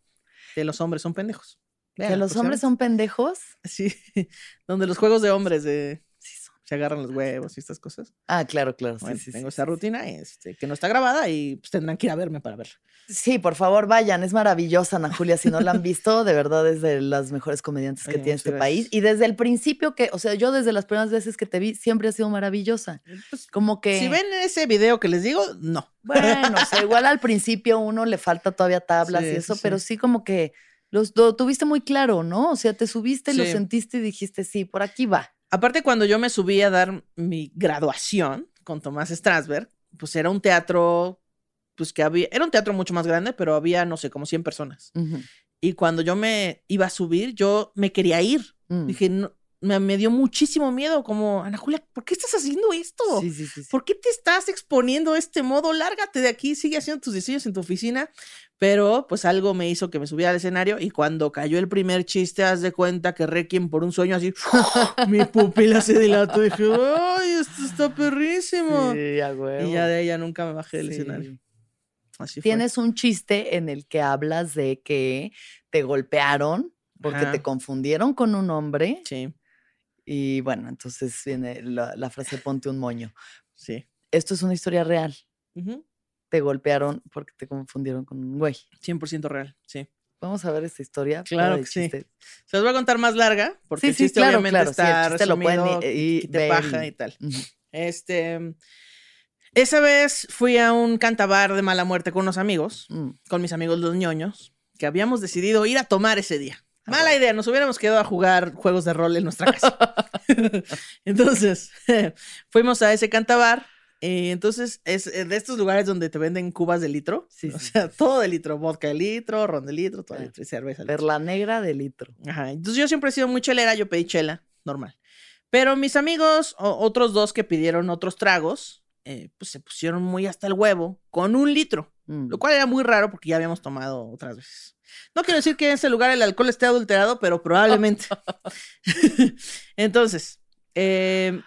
S2: De los hombres son pendejos.
S3: Que los hombres son pendejos.
S2: Sí, donde los juegos de hombres de,
S3: Sí son.
S2: se agarran los huevos y estas cosas.
S3: Ah, claro, claro. Sí,
S2: Bueno,
S3: sí,
S2: tengo esa rutina este, que no está grabada y pues, tendrán que ir a verme para verla.
S3: Sí, por favor, vayan. Es maravillosa, Ana Julia. Si no la han visto, de verdad es de las mejores comediantes que
S2: Oye,
S3: tiene este país. Y desde el principio que, o sea, yo desde las primeras veces que te vi, siempre ha sido maravillosa.
S2: Pues,
S3: Como que.
S2: Si ven ese video que les digo, no.
S3: Bueno, o sea, igual al principio uno le falta todavía tablas
S2: Sí,
S3: y eso, pero sí como que los, lo tuviste muy claro, ¿no? O sea, te subiste, lo
S2: Sí.
S3: sentiste y dijiste, sí, por aquí va.
S2: Aparte, cuando yo me subí a dar mi graduación con Tomás Strasberg, pues era un teatro, pues que había, era un teatro mucho más grande, pero había, no sé, como 100 personas. Y cuando yo me iba a subir, yo me quería ir.
S3: Mm.
S2: Dije, no, me, me dio muchísimo miedo, como, Ana Julia, ¿por qué estás haciendo esto?
S3: Sí, sí, sí.
S2: ¿Por qué te estás exponiendo de este modo? Lárgate de aquí, sigue haciendo tus diseños en tu oficina. Pero pues algo me hizo que me subiera al escenario y cuando cayó el primer chiste, haz de cuenta que Requiem por un sueño así, mi pupila se dilató. Dije, ¡ay, esto está perrísimo! Y ya de ya nunca me bajé del escenario. Así fue.
S3: Tienes un chiste en el que hablas de que te golpearon porque
S2: Ajá.
S3: te confundieron con un hombre.
S2: Sí,
S3: Y bueno, entonces viene la, la frase ponte un moño.
S2: sí.
S3: Esto es una historia real. Te golpearon porque te confundieron con un güey.
S2: 100% real, sí.
S3: Vamos a ver esta historia.
S2: Claro que sí. Se los voy a contar más larga, porque
S3: Sí,
S2: el
S3: sí,
S2: chiste
S3: claro,
S2: obviamente
S3: claro, sí, el
S2: está
S3: lo pueden
S2: resumido,
S3: i- y
S2: y te paja
S3: y-
S2: tal. Este, esa vez fui a un cantabar de mala muerte con unos amigos,
S3: Mm.
S2: con mis amigos los ñoños, que habíamos decidido ir a tomar ese día. Mala idea, nos hubiéramos quedado a jugar juegos de rol en nuestra casa. entonces, fuimos a ese cantabar. Y entonces es eh, de estos lugares donde te venden cubas de litro.
S3: Sí,
S2: o
S3: sí.
S2: sea, todo de litro, vodka de litro, ron de litro, todo de
S3: Ah,
S2: litro y cerveza. de litro.
S3: Perla negra de litro.
S2: Ajá. Entonces yo siempre he sido muy chelera, yo pedí chela, normal. Pero mis amigos, o- otros dos que pidieron otros tragos, eh, pues se pusieron muy hasta el huevo con un litro,
S3: Mm.
S2: lo cual era muy raro porque ya habíamos tomado otras veces. No quiero decir que en ese lugar el alcohol esté adulterado, pero probablemente. Entonces, eh,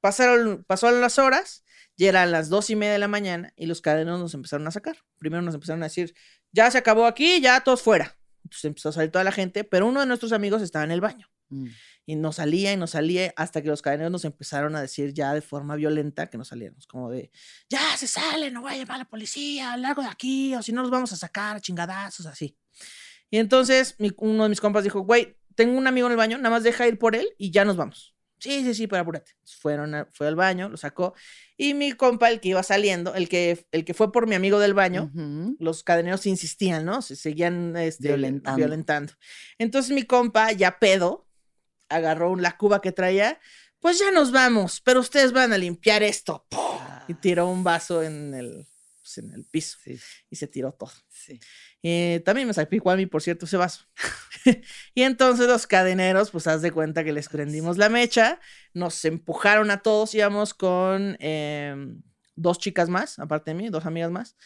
S2: pasaron, pasaron las horas, ya eran las dos y media de la mañana y los cadenos nos empezaron a sacar. Primero nos empezaron a decir, ya se acabó aquí, ya todos fuera. Entonces empezó a salir toda la gente, pero uno de nuestros amigos estaba en el baño
S3: Mm.
S2: Y nos salía y nos salía hasta que los cadeneros nos empezaron a decir ya de forma violenta que nos saliéramos, como de, ya se sale, no voy a llamar a la policía, largo de aquí, o si no los vamos a sacar chingadazos, así. Y entonces mi- uno de mis compas dijo, güey, tengo un amigo en el baño, nada más deja ir por él y ya nos vamos. Sí, sí, sí, pero apúrate. Fueron a- fue al baño, lo sacó. Y mi compa, el que iba saliendo, el que, el que fue por mi amigo del baño,
S3: Ujú.
S2: los cadeneros insistían, ¿no? Se seguían este,
S3: Violentando.
S2: violentando. Entonces mi compa, ya pedo, agarró la cuba que traía. Pues ya nos vamos, pero ustedes van a limpiar esto. ¡Pum! Y tiró un vaso en el, pues, en el piso
S3: Sí,
S2: y se tiró todo.
S3: sí.
S2: Eh, también me salpicó a mí, por cierto, ese vaso. y entonces los cadeneros, pues haz de cuenta que les prendimos la mecha, nos empujaron a todos, íbamos con em, dos chicas más, aparte de mí, dos amigas más.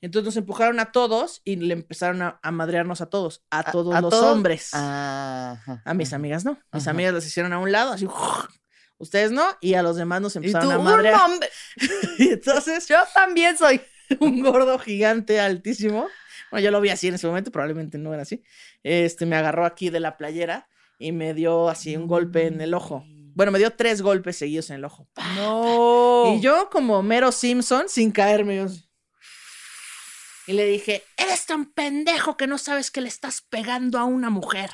S2: Entonces nos empujaron a todos y le empezaron a, a madrearnos a todos, a, todos
S3: a
S2: los
S3: todos?
S2: hombres.
S3: Ajá,
S2: A mis amigas no. Mis
S3: Ajá.
S2: amigas las hicieron a un lado, así. Ustedes no, y a los demás nos
S3: Y
S2: empezaron
S3: tú,
S2: a
S3: un
S2: madrear.
S3: hombre.
S2: Y entonces
S3: Yo también soy.
S2: un gordo gigante altísimo. Bueno, yo lo vi así en ese momento, probablemente no era así. Este me agarró aquí de la playera y me dio así un golpe en el ojo. Bueno, me dio tres golpes seguidos en el ojo. ¡Pah!
S3: No.
S2: Y yo, como mero Simpson, sin caerme, yo Y le dije, eres tan pendejo que no sabes que le estás pegando a una mujer.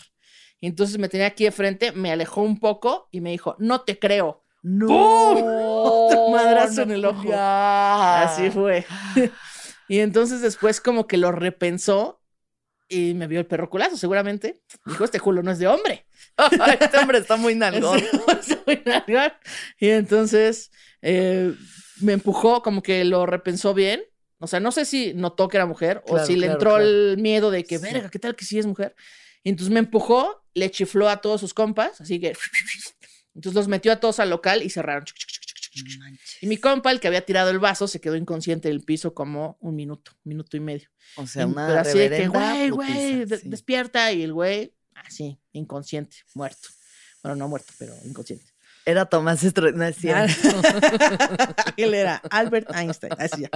S2: Y entonces me tenía aquí de frente, me alejó un poco y me dijo, no te creo.
S3: No.
S2: ¡Pum! Otro madrazo en el ojo. Así fue. y entonces después como que lo repensó y me vio el perro culazo, seguramente. Dijo, este culo no es de hombre.
S3: este hombre está muy nalgón.
S2: y entonces eh, me empujó, como que lo repensó bien. O sea, no sé si notó que era mujer o
S3: Claro,
S2: si le entró
S3: claro.
S2: el miedo de que, verga, ¿qué tal que sí es mujer? Y entonces me empujó, le chifló a todos sus compas, así que... Entonces los metió a todos al local y cerraron.
S3: Manches.
S2: Y mi compa, el que había tirado el vaso, se quedó inconsciente en el piso como un minuto, minuto y medio.
S3: O sea,
S2: Y-
S3: una
S2: pero así de que, güey, güey,
S3: sí.
S2: despierta. Y el güey, así, inconsciente, muerto. Bueno, no muerto, pero inconsciente.
S3: Era Tomás Estro... No es cierto.
S2: Él era Albert Einstein. Así ya.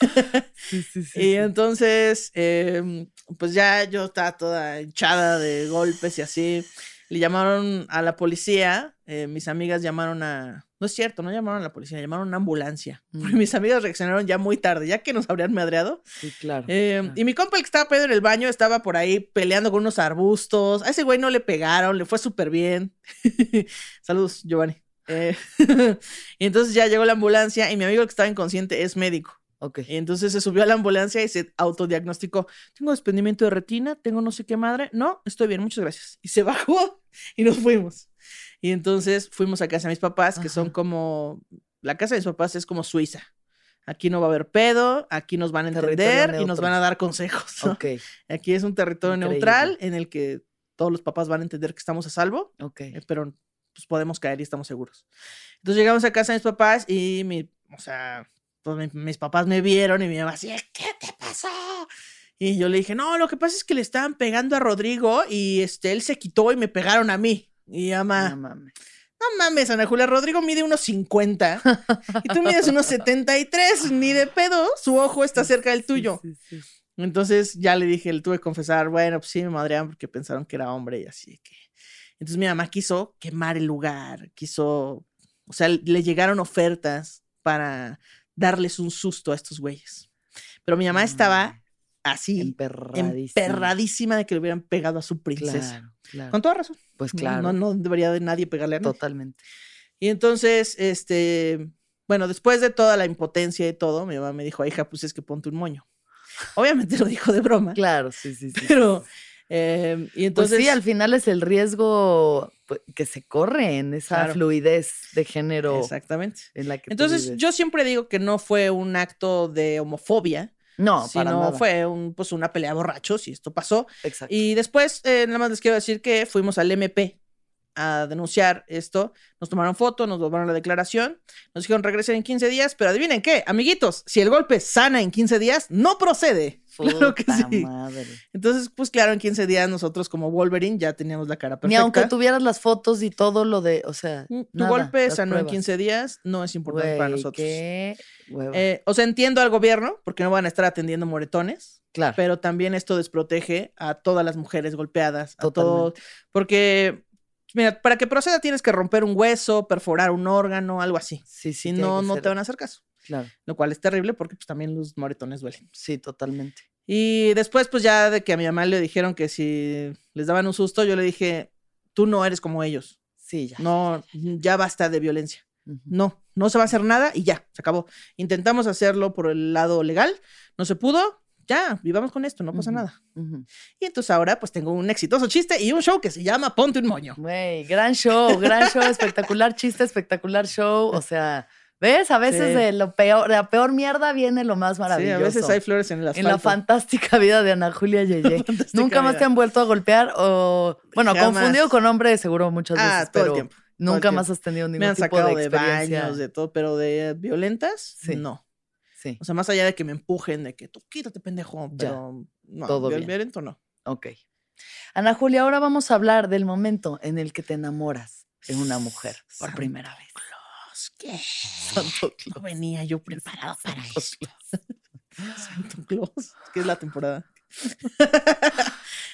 S3: Sí, sí, sí,
S2: Y entonces, em, pues ya yo estaba toda hinchada de golpes y así. Le llamaron a la policía. eh, mis amigas llamaron a. No es cierto, no llamaron a la policía, llamaron a una ambulancia. Porque
S3: Mm.
S2: mis amigas reaccionaron ya muy tarde, ya que nos habrían madreado.
S3: Sí, claro.
S2: Eh,
S3: claro.
S2: Y mi compa, el que estaba pedo en el baño, estaba por ahí peleando con unos arbustos. A ese güey no le pegaron, le fue súper bien. Saludos, Giovanni. Eh, y entonces ya llegó la ambulancia y mi amigo el que estaba inconsciente es médico.
S3: Ok.
S2: Y entonces se subió a la ambulancia y se autodiagnosticó. Tengo desprendimiento de retina, tengo no sé qué madre. No, estoy bien, muchas gracias. Y se bajó y nos fuimos. Y entonces fuimos a casa de mis papás, que son
S3: Ajá.
S2: como... La casa de mis papás es como Suiza. Aquí no va a haber pedo, aquí nos van a entender y nos van a dar consejos. ¿no?
S3: Ok.
S2: Aquí es un territorio
S3: Increíble.
S2: neutral en el que todos los papás van a entender que estamos a salvo,
S3: Ok.
S2: eh, pero pues podemos caer y estamos seguros. Entonces llegamos a casa de mis papás y mi, o sea, pues mi- mis papás me vieron y mi mamá así, ¿qué te pasó? Y yo le dije, no, lo que pasa es que le estaban pegando a Rodrigo y este, él se quitó y me pegaron a mí. Y mamá,
S3: No mames.
S2: no mames, Ana Julia, Rodrigo mide unos 50 y tú mides unos 73, ni de pedo, su ojo está cerca del tuyo.
S3: sí, sí.
S2: Entonces ya le dije, le tuve que confesar, bueno, pues sí, me madreaban porque pensaron que era hombre y así que. Entonces mi mamá quiso quemar el lugar, quiso, o sea, le llegaron ofertas para darles un susto a estos güeyes. Pero mi mamá estaba así,
S3: Emperradísima.
S2: emperradísima de que le hubieran pegado a su princesa.
S3: Claro, claro.
S2: Con toda razón.
S3: Pues claro.
S2: No, no debería de nadie pegarle a nadie.
S3: Totalmente.
S2: Y entonces, este, bueno, después de toda la impotencia y todo, mi mamá me dijo, hija, pues es que ponte un moño. Obviamente lo dijo de broma.
S3: Claro, sí, sí, sí.
S2: Pero, eh, y entonces.
S3: pues sí, al final es el riesgo pues, que se corre en esa
S2: Claro.
S3: fluidez de género
S2: Exactamente.
S3: en la que tú
S2: Entonces, yo siempre digo que no fue un acto de homofobia,
S3: no, para
S2: sino
S3: nada.
S2: fue un, pues, una pelea borrachos y esto pasó.
S3: Exacto.
S2: Y después, eh, nada más les quiero decir que fuimos al MP a denunciar esto. Nos tomaron foto, nos tomaron la declaración, nos dijeron regresen en 15 días, pero adivinen qué, amiguitos, si el golpe sana en 15 días, no procede. Claro que sí.
S3: madre.
S2: Entonces, pues claro, en 15 días nosotros como Wolverine ya teníamos la cara perfecta.
S3: Ni aunque tuvieras las fotos y todo lo de, o sea,
S2: Mm, Tu
S3: nada,
S2: golpe sanó en
S3: pruebas.
S2: 15 días, no es importante para nosotros.
S3: qué.
S2: Eh, o sea, entiendo al gobierno porque no van a estar atendiendo moretones,
S3: claro.
S2: pero también esto desprotege a todas las mujeres golpeadas, a todo,
S3: Totalmente.
S2: porque mira, para que proceda tienes que romper un hueso, perforar un órgano, algo así.
S3: sí, sí.
S2: Si no, no te van a hacer caso,
S3: Claro.
S2: lo cual es terrible porque pues también los moretones duelen.
S3: Sí, totalmente.
S2: Y después, pues ya de que a mi mamá le dijeron que si les daban un susto, yo le dije, tú no eres como ellos,
S3: Sí, ya.
S2: no, ya basta de violencia. No, no se va a hacer nada y ya, se acabó. Intentamos hacerlo por el lado legal, no se pudo, ya, vivamos con esto, no pasa
S3: Ujú.
S2: nada.
S3: Ujú.
S2: Y entonces ahora pues tengo un exitoso chiste y un show que se llama Ponte un moño.
S3: Güey, gran show, gran show, espectacular chiste, espectacular show. O sea, ¿ves? A veces
S2: Sí.
S3: de lo peor, de la peor mierda viene lo más
S2: Sí,
S3: maravilloso.
S2: a veces hay flores en el
S3: en
S2: asfalto.
S3: la fantástica vida de Ana Julia Yeye. Nunca más
S2: vida.
S3: te han vuelto a golpear o, bueno,
S2: Jamás.
S3: confundido con hombre seguro muchas veces,
S2: Ah, todo el
S3: pero
S2: tiempo.
S3: nunca
S2: el
S3: más has tenido ningún
S2: Me han
S3: tipo
S2: sacado
S3: de
S2: de,
S3: experiencia.
S2: baños, de todo, pero de violentas,
S3: Sí.
S2: no.
S3: Sí,
S2: O sea, más allá de que me empujen, de que tú quítate, pendejo,
S3: Ya.
S2: pero no,
S3: Todo bien.
S2: violento no.
S3: ok. Ana Julia, ahora vamos a hablar del momento en el que te enamoras de una mujer por
S2: Santo
S3: primera vez.
S2: Claus, ¿qué?
S3: Santo
S2: No venía yo preparado para
S3: Santo
S2: esto. Santo Claus, que es la temporada.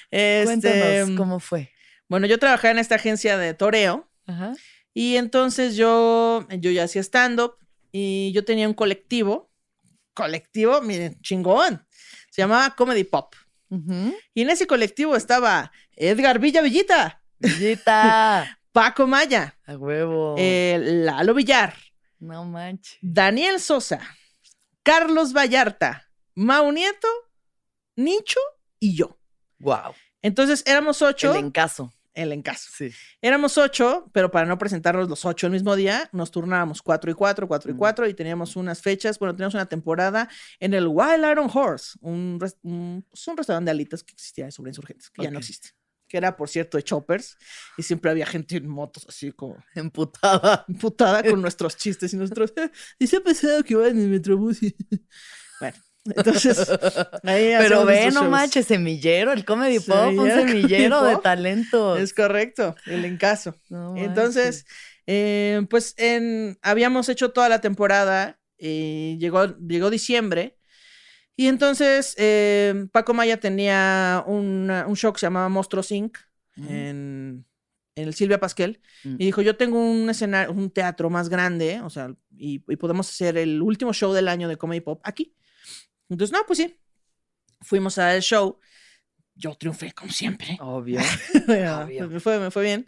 S3: Cuéntanos
S2: este,
S3: cómo fue.
S2: bueno, yo trabajaba en esta agencia de toreo
S3: Ajá.
S2: y entonces yo, yo ya hacía stand-up y yo tenía un colectivo, colectivo, miren, chingón, Se llamaba Comedy Pop. Y en ese colectivo estaba Edgar Villa Villita,
S3: Villita.
S2: Paco Maya,
S3: A huevo.
S2: eh, Lalo Villar,
S3: no manches.
S2: Daniel Sosa, Carlos Vallarta, Mau Nieto, Nicho y yo.
S3: Wow.
S2: Entonces éramos ocho.
S3: El encaso.
S2: El encaso.
S3: Sí.
S2: Éramos ocho, pero para no presentarnos los ocho el mismo día, nos turnábamos cuatro y cuatro, cuatro y cuatro, y teníamos unas fechas. Bueno, teníamos una temporada en el Wild Iron Horse, un, un, pues, un restaurante de alitas que existía sobre insurgentes, que ya no existe. Que era, por cierto, de choppers, y siempre había gente en motos así como
S3: Emputada.
S2: putada con nuestros chistes y nosotros. Y se ha pensado que va en el metrobús. y-". bueno, entonces. ahí
S3: Pero ve, no
S2: shows.
S3: manches, semillero, el comedy
S2: Sí,
S3: pop, un semillero de
S2: pop.
S3: talentos.
S2: Es correcto, el encaso.
S3: No
S2: Entonces, eh, pues en, habíamos hecho toda la temporada y llegó, llegó diciembre. Y entonces eh, Paco Maya tenía una- un show que se llamaba Monstruos Inc. En, en el Silvia Pasquel.
S3: Mm.
S2: Y dijo, yo tengo un escenario, un teatro más grande, o sea, y, y podemos hacer el último show del año de Comedy Pop aquí. Entonces, no, pues sí. Fuimos al show. Yo triunfé, como siempre.
S3: Obvio. Obvio.
S2: me, fue, me fue bien.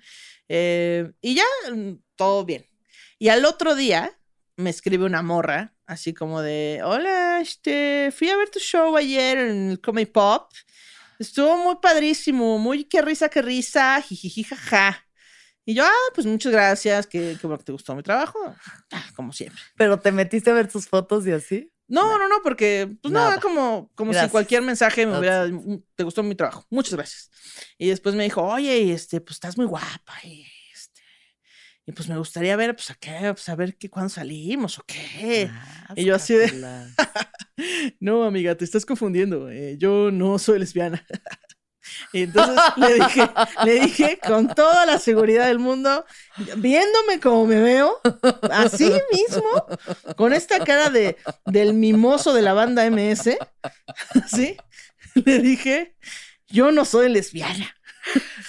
S2: Eh, y ya, mm, todo bien. Y al otro día me escribe una morra, así como de, hola, este, fui a ver tu show ayer en el Comedy Pop. Estuvo muy padrísimo, muy qué risa, qué risa, jijiji, jaja. Y yo, ah, pues muchas gracias, que, que bueno que te gustó mi trabajo. Ah, como siempre.
S3: Pero te metiste a ver sus fotos y así.
S2: No, no, no, porque, pues no,
S3: Nada.
S2: era como, como si cualquier mensaje me hubiera, "Mm, te gustó mi trabajo, muchas gracias. Y después me dijo, oye, este, pues estás muy guapa, y este, y pues me gustaría ver, pues a qué, pues a ver qué, cuándo salimos o qué.
S3: Ah,
S2: Y yo así de-. No, amiga, te estás confundiendo, eh, yo no soy lesbiana. Y entonces le dije, le dije con toda la seguridad del mundo, viéndome como me veo, así mismo, con esta cara de, del mimoso de la banda MS, ¿sí? Le dije, yo no soy lesbiana.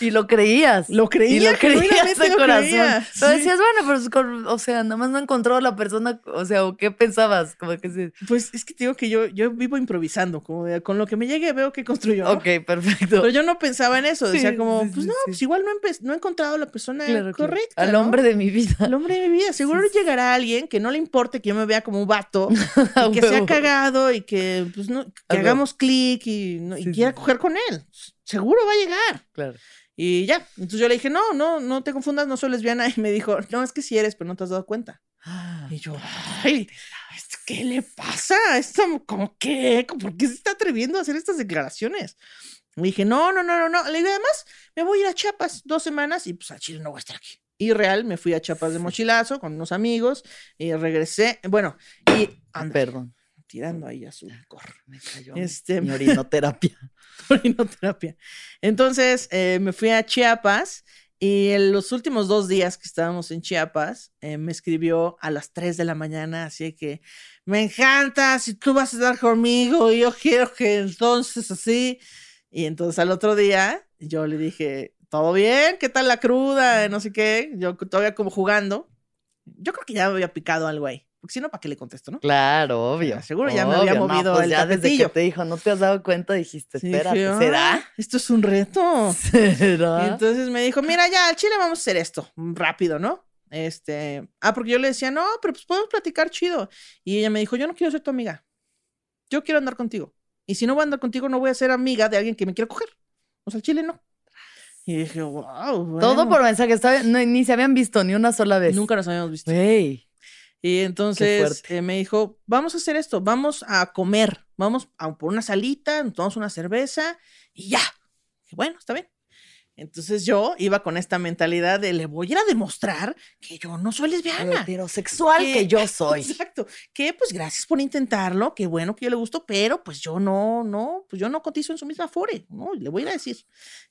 S3: Y lo creías.
S2: Lo creía,
S3: y lo creías de corazón.
S2: creía,
S3: Pero
S2: sí.
S3: decías, bueno, pero es con- o sea, nada más no encontró a la persona, o sea, ¿o qué pensabas? Como que sí.
S2: Pues es que te digo que yo, yo vivo improvisando, como de, con lo que me llegue veo que construyo.
S3: Ok, perfecto.
S2: Pero yo no pensaba en eso, decía
S3: Sí,
S2: como, pues no, pues igual no, no he encontrado a la persona
S3: Claro,
S2: correcta.
S3: Al
S2: ¿no?
S3: hombre de mi vida.
S2: Al hombre de mi vida. Seguro llegará alguien que no le importe que yo me vea como un vato, y que sea cagado y que, pues, no, que hagamos clic y, no- y quiera coger con él. Seguro va a llegar.
S3: Claro.
S2: Y ya. Entonces yo le dije, no, no, no te confundas, no soy lesbiana. Y me dijo, no, es que sí eres, pero no te has dado cuenta. Y yo, ay, ¿esto ¿qué le pasa? ¿Esto como qué? ¿Por qué se está atreviendo a hacer estas declaraciones? Le dije, no, no, no, no, no. Le dije, además, me voy a ir a Chiapas dos semanas y pues a Chile no voy a estar aquí. Y real, me fui a Chiapas de mochilazo con unos amigos y regresé. Bueno, y
S3: Perdón.
S2: Tirando ahí a su licor.
S3: Me cayó
S2: Este-
S3: mi orinoterapia.
S2: orinoterapia. Entonces eh, me fui a Chiapas y en los últimos dos días que estábamos en Chiapas eh, me escribió a las 3 de la mañana, así que me encanta, si tú vas a estar conmigo, yo quiero que entonces así. Y entonces al otro día yo le dije, ¿todo bien? ¿Qué tal la cruda? No sé qué. Yo todavía como jugando. Yo creo que ya me había picado algo ahí. Porque si no, ¿para qué le contesto, no?
S3: Claro, obvio.
S2: seguro ya me había
S3: obvio. No,
S2: movido
S3: pues
S2: el
S3: ya desde que te dijo, no te has dado cuenta, dijiste,
S2: Sí,
S3: espérate,
S2: dije, "Ah,
S3: ¿será?
S2: Esto es un reto. Y
S3: ¿Será?
S2: entonces me dijo, mira, ya, al Chile vamos a hacer esto, rápido, ¿no? Este, ah, porque yo le decía, no, pero pues podemos platicar chido. Y ella me dijo, yo no quiero ser tu amiga. Yo quiero andar contigo. Y si no voy a andar contigo, no voy a ser amiga de alguien que me quiera coger. O sea, al Chile no. Y dije, wow.
S3: Todo por mensaje, estaba- no, ni se habían visto ni una sola vez.
S2: Nunca nos habíamos visto.
S3: Güey.
S2: Y entonces eh, me dijo, vamos a hacer esto, vamos a comer, vamos a por una salita, nos tomamos una cerveza y ya. Bueno, está bien. Entonces yo iba con esta mentalidad de le voy a ir a demostrar que yo no soy lesbiana.
S3: heterosexual
S2: Que-
S3: que yo soy.
S2: Exacto. Que pues gracias por intentarlo, que bueno que yo le gustó, pero pues yo no, no, pues yo no cotizo en su misma fore, ¿no? Le voy a ir a decir.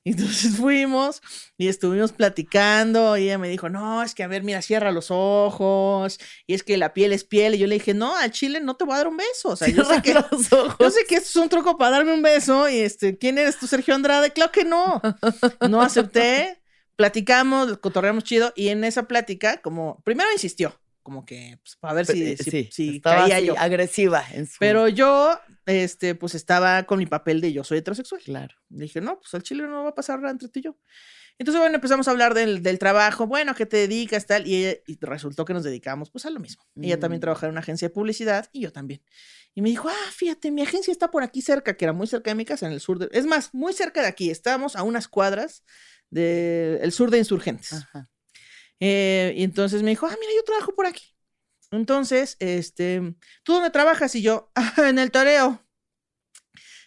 S2: Entonces fuimos y estuvimos platicando y ella me dijo, no, es que a ver, mira, cierra los ojos y es que la piel es piel. Y yo le dije, no, al chile no te voy a dar un beso. O sea, yo sé que...
S3: Los ojos.
S2: Yo sé que esto es un truco para darme un beso y este, ¿quién eres tú, Sergio Andrade? Claro que no. No acepté. Platicamos, cotorreamos chido y en esa plática, como primero insistió, como que, pues, para ver si, si,
S3: sí,
S2: si caía yo.
S3: agresiva en su...
S2: Pero yo, este, pues estaba con mi papel de yo soy heterosexual.
S3: Claro.
S2: Dije, no, pues al chile no va a pasar nada entre tú y yo. Entonces, bueno, empezamos a hablar del, del trabajo, bueno, ¿a qué te dedicas, tal? Y, ella- y resultó que nos dedicamos, pues, a lo mismo. Ella también
S3: Mm.
S2: trabajaba en una agencia de publicidad y yo también. Y me dijo, ah, fíjate, mi agencia está por aquí cerca, que era muy cerca de mi casa, en el sur de... Es más, muy cerca de aquí. Estábamos a unas cuadras del sur de Insurgentes.
S3: Ajá.
S2: Eh, y entonces me dijo, ah, mira, yo trabajo por aquí. Entonces, este, ¿tú dónde trabajas? Y yo, "Ah, en el toreo.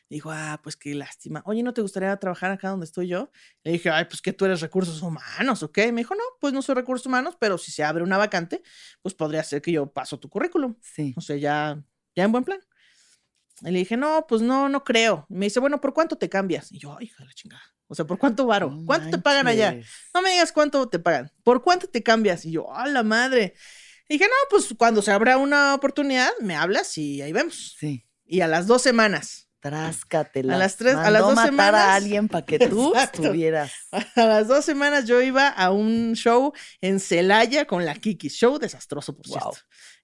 S2: Dijo, ah, pues qué lástima. Oye, ¿no te gustaría trabajar acá donde estoy yo? Le dije, ay, pues que tú eres recursos humanos, ¿ok? Me dijo, no, pues no soy recursos humanos, pero si se abre una vacante, pues podría ser que yo paso tu currículum.
S3: Sí.
S2: O sea, ya, ya en buen plan. Y le dije, no, pues no, no creo. Y me dice, bueno, ¿por cuánto te cambias? Y yo, ay, hija de la chingada. O sea, ¿por cuánto varo?
S3: No
S2: ¿Cuánto te pagan allá? No me digas cuánto te pagan. ¿Por cuánto te cambias? Y yo, ¡a la madre! Y dije, no, pues cuando se abra una oportunidad, me hablas y ahí vemos.
S3: Sí.
S2: Y a las dos semanas,
S3: Tráscatela.
S2: A las tres- a las dos
S3: matar
S2: semanas.
S3: a alguien para que tú
S2: Exacto.
S3: estuvieras.
S2: a las dos semanas yo iba a un show en Celaya con la Kiki. Show desastroso, por
S3: Wow.
S2: cierto.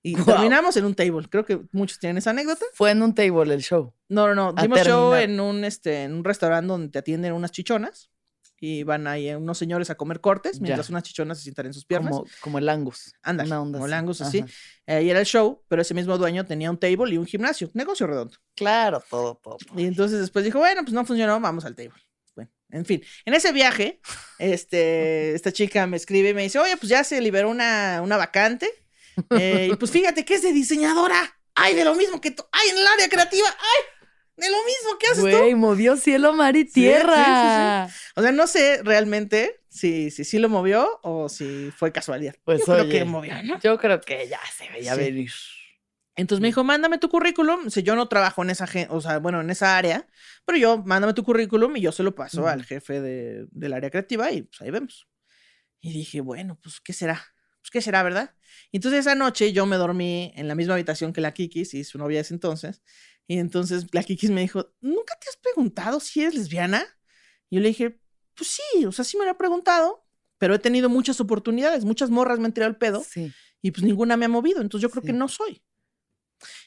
S2: Y
S3: Wow.
S2: terminamos en un table. Creo que muchos tienen esa anécdota.
S3: Fue en un table el show.
S2: No, no, no. Dimos show en un, este, en un restaurante donde te atienden unas chichonas. Y van ahí unos señores a comer cortes mientras
S3: Ya.
S2: unas chichonas se sientan en sus piernas.
S3: Como, como el Angus. Onda
S2: como el. Angus así. Ahí era el show, pero ese mismo dueño tenía un table y un gimnasio, negocio redondo.
S3: Claro, todo, todo.
S2: Y entonces después dijo, bueno, pues no funcionó, vamos al table. Bueno, en fin, en ese viaje, este, esta chica me escribe y me dice, oye, pues ya se liberó una, una vacante. eh, y pues fíjate que es de diseñadora. Ay, de lo mismo que tú. Ay, en el área creativa. Ay, de lo mismo que haces tú.
S3: Güey, movió cielo, mar y
S2: sí, sí,
S3: tierra.
S2: O sea, no sé realmente si sí si, lo movió o si fue casualidad.
S3: Pues
S2: Yo creo
S3: oye,
S2: que movió, ¿no?
S3: Yo creo que ya se veía
S2: Sí.
S3: venir.
S2: Entonces me dijo, mándame tu currículum. Si yo no trabajo en esa, o sea, bueno, en esa área, pero yo, mándame tu currículum y yo se lo paso al jefe de- del área creativa y pues ahí vemos. Y dije, bueno, pues, ¿qué será? Pues, ¿qué será, verdad? Y entonces esa noche yo me dormí en la misma habitación que la Kikis y su novia de ese entonces. Y entonces la Kikis me dijo, ¿nunca te has preguntado si eres lesbiana? Y yo le dije, pues sí, o sea, sí me lo he preguntado, pero he tenido muchas oportunidades, muchas morras me han tirado el pedo
S3: Sí.
S2: y pues ninguna me ha movido, entonces yo creo que no soy.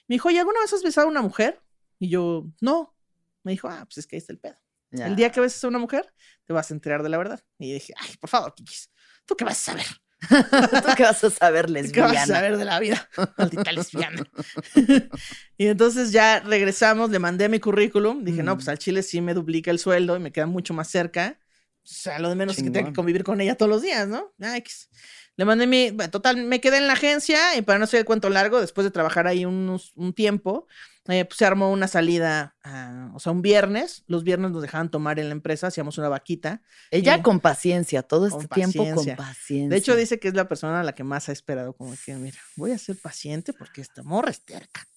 S2: Me dijo, ¿y alguna vez has besado a una mujer? Y yo, no. Me dijo, ah, pues es que ahí está el pedo.
S3: ya.
S2: El día que beses a una mujer, te vas a enterar de la verdad. Y dije, ay, por favor, Kikis, ¿tú qué vas a saber?
S3: ¿Tú qué vas a saber,
S2: ¿Tú ¿Qué
S3: lesbiana?
S2: vas a saber de la vida? Maldita lesbiana. y entonces ya regresamos, le mandé mi currículum. Dije, no, pues
S3: Mm.
S2: al Chile sí me duplica el sueldo y me queda mucho más cerca. O sea, lo de menos es que tengo que convivir con ella todos los días, ¿no? Ah, X. Le mandé mi. bueno, total, me quedé en la agencia y para no hacer el cuento largo, después de trabajar ahí unos- un tiempo, eh, pues se armó una salida, ah, o sea, un viernes. Los viernes nos dejaban tomar en la empresa, hacíamos una vaquita.
S3: Ella
S2: Sí.
S3: con paciencia, todo este tiempo
S2: paciencia.
S3: con paciencia.
S2: De hecho, dice que es la persona a la que más ha esperado, como que, mira, voy a ser paciente porque esta morra es terca.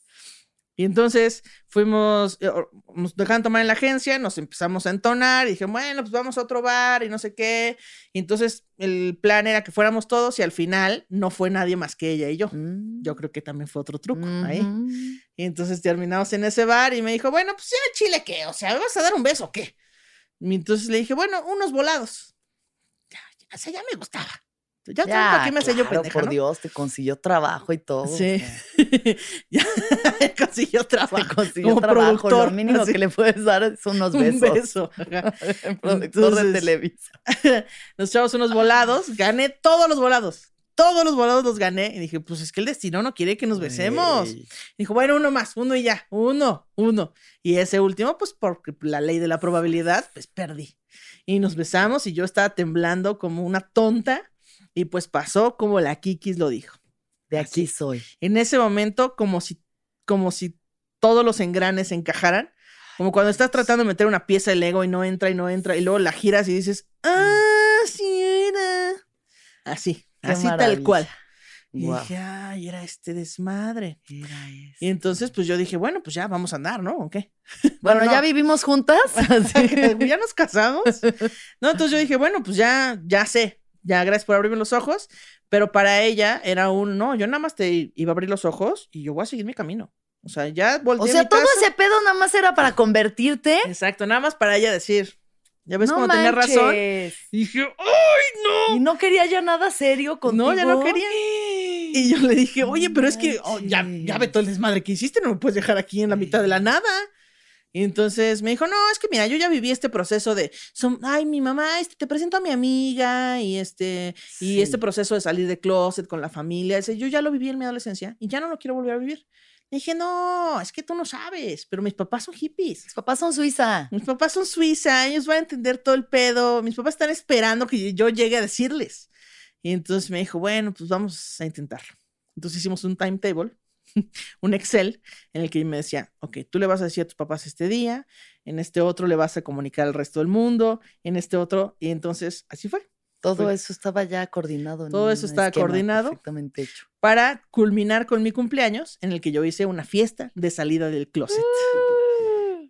S2: Y entonces fuimos, eh, nos dejaban tomar en la agencia, nos empezamos a entonar y dije, bueno, pues vamos a otro bar y no sé qué. Y entonces el plan era que fuéramos todos y al final no fue nadie más que ella y yo.
S3: Mm.
S2: Yo creo que también fue otro truco ahí. Y entonces terminamos en ese bar y me dijo, bueno, pues ya chile, ¿qué? O sea, ¿me vas a dar un beso o qué? Y entonces le dije, bueno, unos volados. Ya, ya, o sea, ya me gustaba. Ya, ya ¿para qué me hacía yo
S3: claro,
S2: pendeja,
S3: por
S2: no?
S3: Dios, te consiguió trabajo y todo.
S2: Sí. ya consiguió
S3: te
S2: trabajo.
S3: consiguió
S2: como
S3: trabajo.
S2: productor,
S3: Lo mínimo
S2: así.
S3: que le puedes dar es unos
S2: Un
S3: besos.
S2: beso. ajá.
S3: Productor
S2: Entonces-
S3: de Televisa.
S2: Nos echamos unos volados, gané todos los volados. Todos los volados los gané. Y dije, pues es que el destino no quiere que nos besemos. Dijo, bueno, uno más, uno y ya, uno, uno. Y ese último, pues por la ley de la probabilidad, pues perdí. Y nos besamos y yo estaba temblando como una tonta. Y pues pasó como la Kikis lo dijo.
S3: De
S2: Así.
S3: aquí soy.
S2: En ese momento, como si, como si todos los engranes encajaran. Como cuando estás tratando de meter una pieza de Lego y no entra y no entra. Y luego la giras y dices, ah, sí era. Así,
S3: Qué
S2: así tal cual. Y dije, ay, era este desmadre.
S3: Era.
S2: Y entonces, pues yo dije, bueno, pues ya vamos a andar, ¿no? ¿O qué?
S3: Bueno,
S2: no.
S3: ya vivimos juntas. Así.
S2: ya nos casamos. No, entonces yo dije, bueno, pues ya, ya sé. Ya, gracias por abrirme los ojos. Pero para ella era un, no, yo nada más te iba a abrir los ojos y yo voy a seguir mi camino. O sea, ya volteé
S3: O sea,
S2: mi
S3: todo
S2: casa.
S3: ese pedo nada más era para convertirte.
S2: Exacto, nada más para ella decir, ya ves
S3: no
S2: cómo tenía razón. Y dije, ¡ay, no!
S3: Y no quería ya nada serio contigo.
S2: No, ya no quería. Y yo le dije, oye, pero es que oh, ya, ya ve todo el desmadre que hiciste, no me puedes dejar aquí en la mitad de la nada. Y entonces me dijo, no, es que mira, yo ya viví este proceso de, son, ay, mi mamá, este, te presento a mi amiga y este, y este proceso de salir de closet con la familia, ese, yo ya lo viví en mi adolescencia y ya no lo quiero volver a vivir. Le dije, no, es que tú no sabes, pero mis papás son hippies.
S3: Mis papás son Suiza.
S2: Mis papás son suiza, ellos van a entender todo el pedo. Mis papás están esperando que yo llegue a decirles. Y entonces me dijo, bueno, pues vamos a intentarlo. Entonces hicimos un timetable, un Excel, en el que me decía, ok, tú le vas a decir a tus papás este día, en este otro le vas a comunicar al resto del mundo, en este otro, y entonces así fue.
S3: Todo
S2: Fue-
S3: eso estaba ya coordinado. en
S2: Todo eso estaba coordinado.
S3: Perfectamente hecho.
S2: Para culminar con mi cumpleaños, en el que yo hice una fiesta de salida del closet.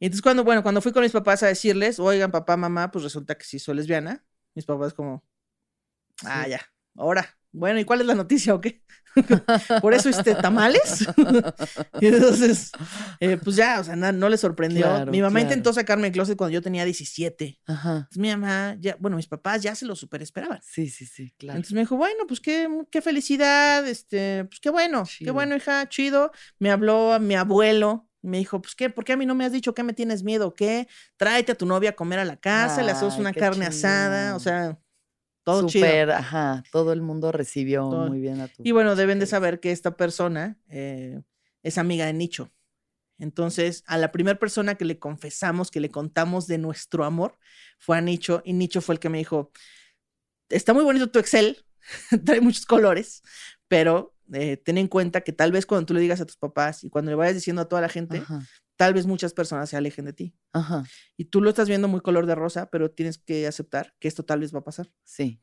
S2: Y entonces cuando, bueno, cuando fui con mis papás a decirles, oigan, papá, mamá, pues resulta que sí soy lesbiana. Mis papás como, ah,
S3: Sí.
S2: ya, ahora. Bueno, ¿y cuál es la noticia o qué? Por eso, este, tamales. y entonces, eh, pues ya, o sea, na- no les sorprendió.
S3: Claro,
S2: mi mamá
S3: claro.
S2: intentó sacarme del closet cuando yo tenía 17.
S3: Ajá.
S2: Entonces mi mamá, ya, bueno, mis papás ya se lo super esperaban.
S3: Sí, sí, sí, claro.
S2: Entonces me dijo, bueno, pues qué, qué felicidad, este, pues qué bueno, qué bueno, hija, chido. Me habló a mi abuelo me dijo, pues qué, ¿por qué a mí no me has dicho que me tienes miedo? ¿Qué? Tráete a tu novia a comer a la casa, le hacemos una carne asada, o sea, todo chido.
S3: Súper, ajá. Todo el mundo recibió
S2: Todo.
S3: muy bien a tu.
S2: Y bueno, deben de
S3: ustedes.
S2: saber que esta persona eh, es amiga de Nicho. Entonces, a la primera persona que le confesamos, que le contamos de nuestro amor, fue a Nicho. Y Nicho fue el que me dijo, está muy bonito tu Excel, trae muchos colores, pero eh, ten en cuenta que tal vez cuando tú le digas a tus papás y cuando le vayas diciendo a toda la gente,
S3: Ajá.
S2: Tal vez muchas personas se alejen de ti.
S3: Ajá.
S2: Y tú lo estás viendo muy color de rosa, pero tienes que aceptar que esto tal vez va a pasar.
S3: Sí.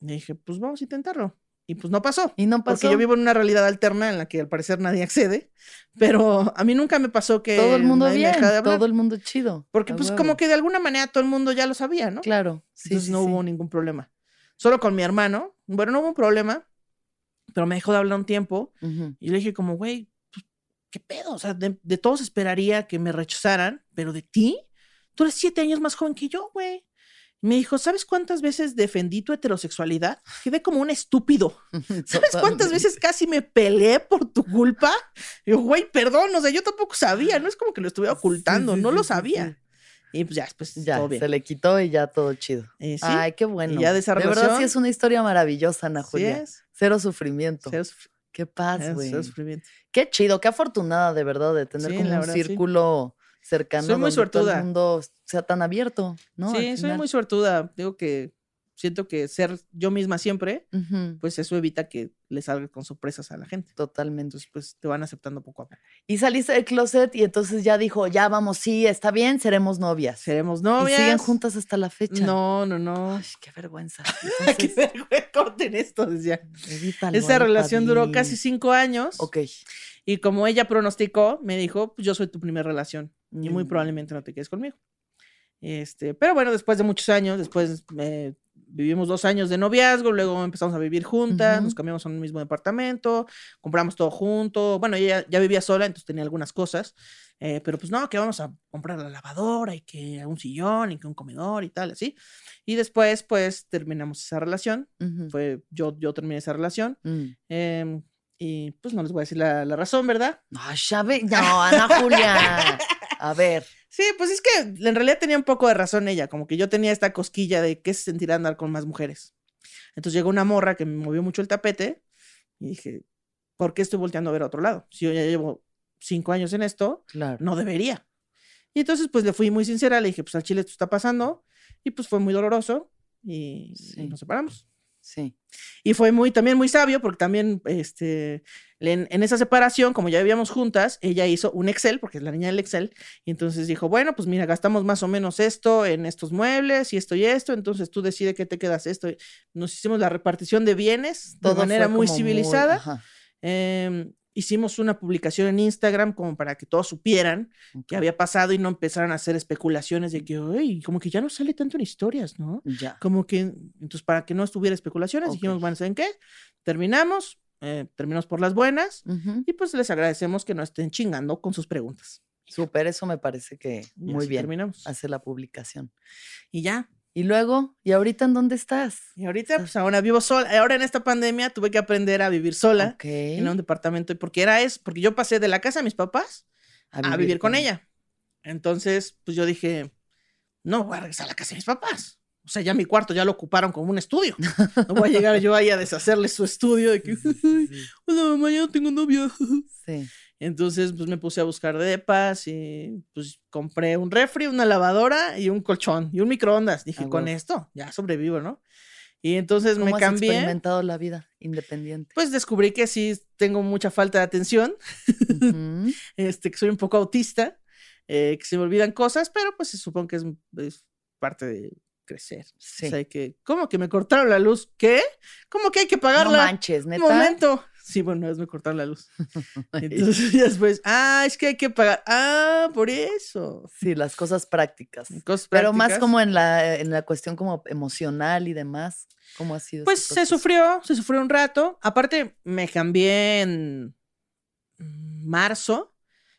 S2: Y dije, pues vamos a intentarlo. Y pues no pasó.
S3: Y no pasó.
S2: Porque yo vivo en una realidad alterna en la que al parecer nadie accede, pero a mí nunca me pasó que
S3: todo el mundo bien.
S2: de.
S3: Todo el mundo chido.
S2: Porque pues
S3: huevo.
S2: como que de alguna manera todo el mundo ya lo sabía, ¿no?
S3: Claro. Sí,
S2: Entonces
S3: sí,
S2: no
S3: sí.
S2: hubo ningún problema. Solo con mi hermano, bueno, no hubo un problema, pero me dejó de hablar un tiempo y le dije como, güey, ¿qué pedo? O sea, de, de todos esperaría que me rechazaran, pero de ti, tú eres siete años más joven que yo, güey. Y me dijo, ¿sabes cuántas veces defendí tu heterosexualidad? Quedé como un estúpido. ¿Sabes cuántas veces casi me peleé por tu culpa? Y yo, güey, perdón, o sea, yo tampoco sabía, no es como que lo estuviera ocultando,
S3: sí,
S2: no lo sabía. Y pues ya, después
S3: Ya,
S2: todo bien.
S3: se le quitó y ya todo chido.
S2: Eh, sí,
S3: Ay, qué bueno.
S2: ya de esa
S3: verdad sí
S2: relación-
S3: es una historia maravillosa, Ana
S2: sí
S3: Julia.
S2: es.
S3: Cero sufrimiento.
S2: Cero suf-
S3: Qué paz, güey. Qué chido, qué afortunada de verdad de tener
S2: Sí,
S3: como un
S2: verdad, sí.
S3: círculo cercano
S2: Soy muy
S3: donde todo
S2: suertuda.
S3: el mundo sea tan abierto, ¿no?
S2: Sí, soy muy suertuda. Digo que siento que ser yo misma siempre, pues eso evita que le salga con sorpresas a la gente.
S3: Totalmente.
S2: Entonces, pues te van aceptando poco a poco.
S3: Y saliste del closet y entonces ya dijo, ya vamos, sí, está bien, seremos novias.
S2: Seremos
S3: Y
S2: novias.
S3: siguen juntas hasta la fecha.
S2: No, no, no.
S3: Ay, qué vergüenza.
S2: que
S3: Entonces,
S2: corten esto, decía.
S3: evítalo,
S2: Esa relación duró casi cinco años.
S3: Ok.
S2: Y como ella pronosticó, me dijo, pues yo soy tu primera relación y muy
S3: Mm.
S2: probablemente no te quedes conmigo. Este, pero bueno, después de muchos años, después eh, vivimos dos años de noviazgo, luego empezamos a vivir juntas, nos
S3: Ujú.
S2: cambiamos a un mismo departamento, compramos todo junto. Bueno, ella ya vivía sola, entonces tenía algunas cosas, eh, pero pues no, que vamos a comprar la lavadora y que un sillón y que un comedor y tal, así. Y después, pues terminamos esa relación.
S3: Ujú,
S2: Fue yo, yo terminé esa relación.
S3: mm.
S2: em, y pues no les voy a decir la, la razón, ¿verdad?
S3: Ay, ya ve- No, Ana Julia. A ver.
S2: Sí, pues es que en realidad tenía un poco de razón ella, como que yo tenía esta cosquilla de qué se sentirá andar con más mujeres. Entonces llegó una morra que me movió mucho el tapete y dije, ¿por qué estoy volteando a ver a otro lado? Si yo ya llevo cinco años en esto,
S3: Claro.
S2: no debería. Y entonces pues le fui muy sincera, le dije, pues al chile esto está pasando y pues fue muy doloroso y, y nos separamos.
S3: Sí.
S2: Y fue muy, también muy sabio, porque también, este, en, en esa separación, como ya vivíamos juntas, ella hizo un Excel, porque es la niña del Excel, y entonces dijo, bueno, pues mira, gastamos más o menos esto en estos muebles y esto y esto, entonces tú decides qué te quedas esto. Nos hicimos la repartición de bienes de manera muy civilizada. Em, hicimos una publicación en Instagram como para que todos supieran
S3: ok,
S2: qué había pasado y no empezaran a hacer especulaciones de que, ay, como que ya no sale tanto en historias, ¿no?
S3: Ya.
S2: como que, entonces para que no estuviera especulaciones, dijimos, bueno, ¿saben qué? Terminamos, eh, terminamos por las buenas
S3: Ujú.
S2: y pues les agradecemos que no estén chingando con sus preguntas.
S3: Súper, eso me parece que muy bien.
S2: Terminamos.
S3: Hacer la publicación.
S2: Y ya,
S3: Y luego, ¿y ahorita en dónde estás?
S2: Y ahorita, pues ahora vivo sola. Ahora en esta pandemia tuve que aprender a vivir sola en un departamento. Porque era eso, porque yo pasé de la casa de mis papás a vivir, con ella. Entonces, pues yo dije, no voy a regresar a la casa de mis papás. O sea, ya mi cuarto ya lo ocuparon como un estudio. No voy a llegar yo ahí a deshacerles su estudio de que,
S3: Sí, sí, sí.
S2: hola mamá, ya no tengo novia.
S3: Sí.
S2: Entonces, pues me puse a buscar depas y pues compré un refri, una lavadora y un colchón y un microondas. Dije,
S3: Ah,
S2: con esto ya sobrevivo, ¿no? Y entonces
S3: ¿Cómo
S2: me
S3: has
S2: cambié.
S3: experimentado la vida independiente?
S2: Pues descubrí que sí tengo mucha falta de atención,
S3: Ujú.
S2: este, que soy un poco autista, eh, que se me olvidan cosas, pero pues supongo que es, es parte de crecer.
S3: Sí.
S2: O sea, que, ¿cómo que me cortaron la luz? ¿Qué? ¿Cómo que hay que
S3: No
S2: pagarla?
S3: manches,
S2: Un
S3: neta.
S2: momento. Sí, bueno, una vez me cortaron la luz. Entonces ya después, ah, es que hay que pagar. Ah, por eso.
S3: Sí, las cosas prácticas.
S2: Cosas
S3: Pero más
S2: prácticas.
S3: como en la, en la cuestión como emocional y demás. ¿Cómo ha sido?
S2: Pues se sufrió, se sufrió un rato. Aparte, me cambié en marzo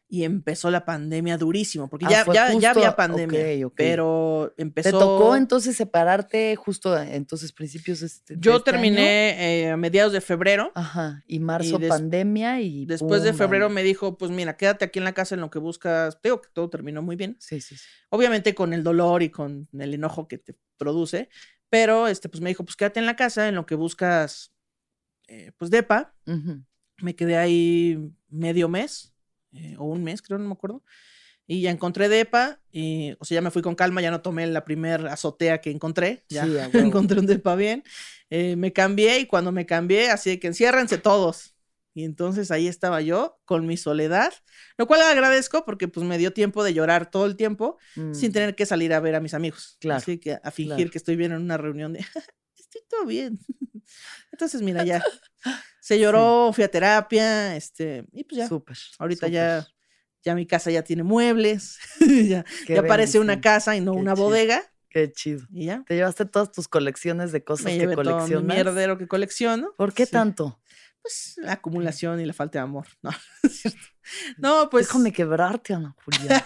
S2: y empezó la pandemia durísimo, porque
S3: Ah,
S2: ya, ya, había pandemia, pero empezó...
S3: ¿Te tocó entonces separarte justo entonces principios de este, de
S2: Yo
S3: este año?
S2: terminé eh, a mediados de febrero.
S3: Ajá, y marzo pandemia y
S2: Después de febrero me dijo, pues mira, quédate aquí en la casa en lo que buscas. Te Digo que todo terminó muy bien.
S3: Sí, sí, sí.
S2: Obviamente con el dolor y con el enojo que te produce, pero este, pues me dijo, pues quédate en la casa en lo que buscas, eh, pues depa.
S3: Ujú.
S2: Me quedé ahí medio mes, eh, o un mes, creo, no me acuerdo. Y ya encontré depa, y, o sea, ya me fui con calma, ya no tomé la primer azotea que encontré, ya
S3: Sí,
S2: encontré un depa bien. Eh, me cambié y cuando me cambié, así de que enciérrense todos. Y entonces ahí estaba yo con mi soledad, lo cual agradezco porque pues me dio tiempo de llorar todo el tiempo sin
S3: Mm,
S2: tener que salir a ver a mis amigos.
S3: Claro,
S2: Así que a fingir
S3: claro.
S2: que estoy bien en una reunión de, estoy todo bien. Entonces, mira, ya se lloró, fui a terapia, este, y pues ya,
S3: Súper.
S2: ahorita
S3: súper.
S2: ya, ya mi casa ya tiene muebles, ya, ya parece una casa y no
S3: qué
S2: una
S3: chido.
S2: bodega,
S3: Qué chido.
S2: y ya.
S3: Te llevaste todas tus colecciones de cosas
S2: Me
S3: que
S2: llevé todo mi
S3: coleccionas.
S2: mierdero que colecciono.
S3: ¿Por qué
S2: Sí,
S3: tanto?
S2: Pues la acumulación y la falta de amor. No, cierto. No, pues.
S3: Déjame quebrarte, Ana Julia.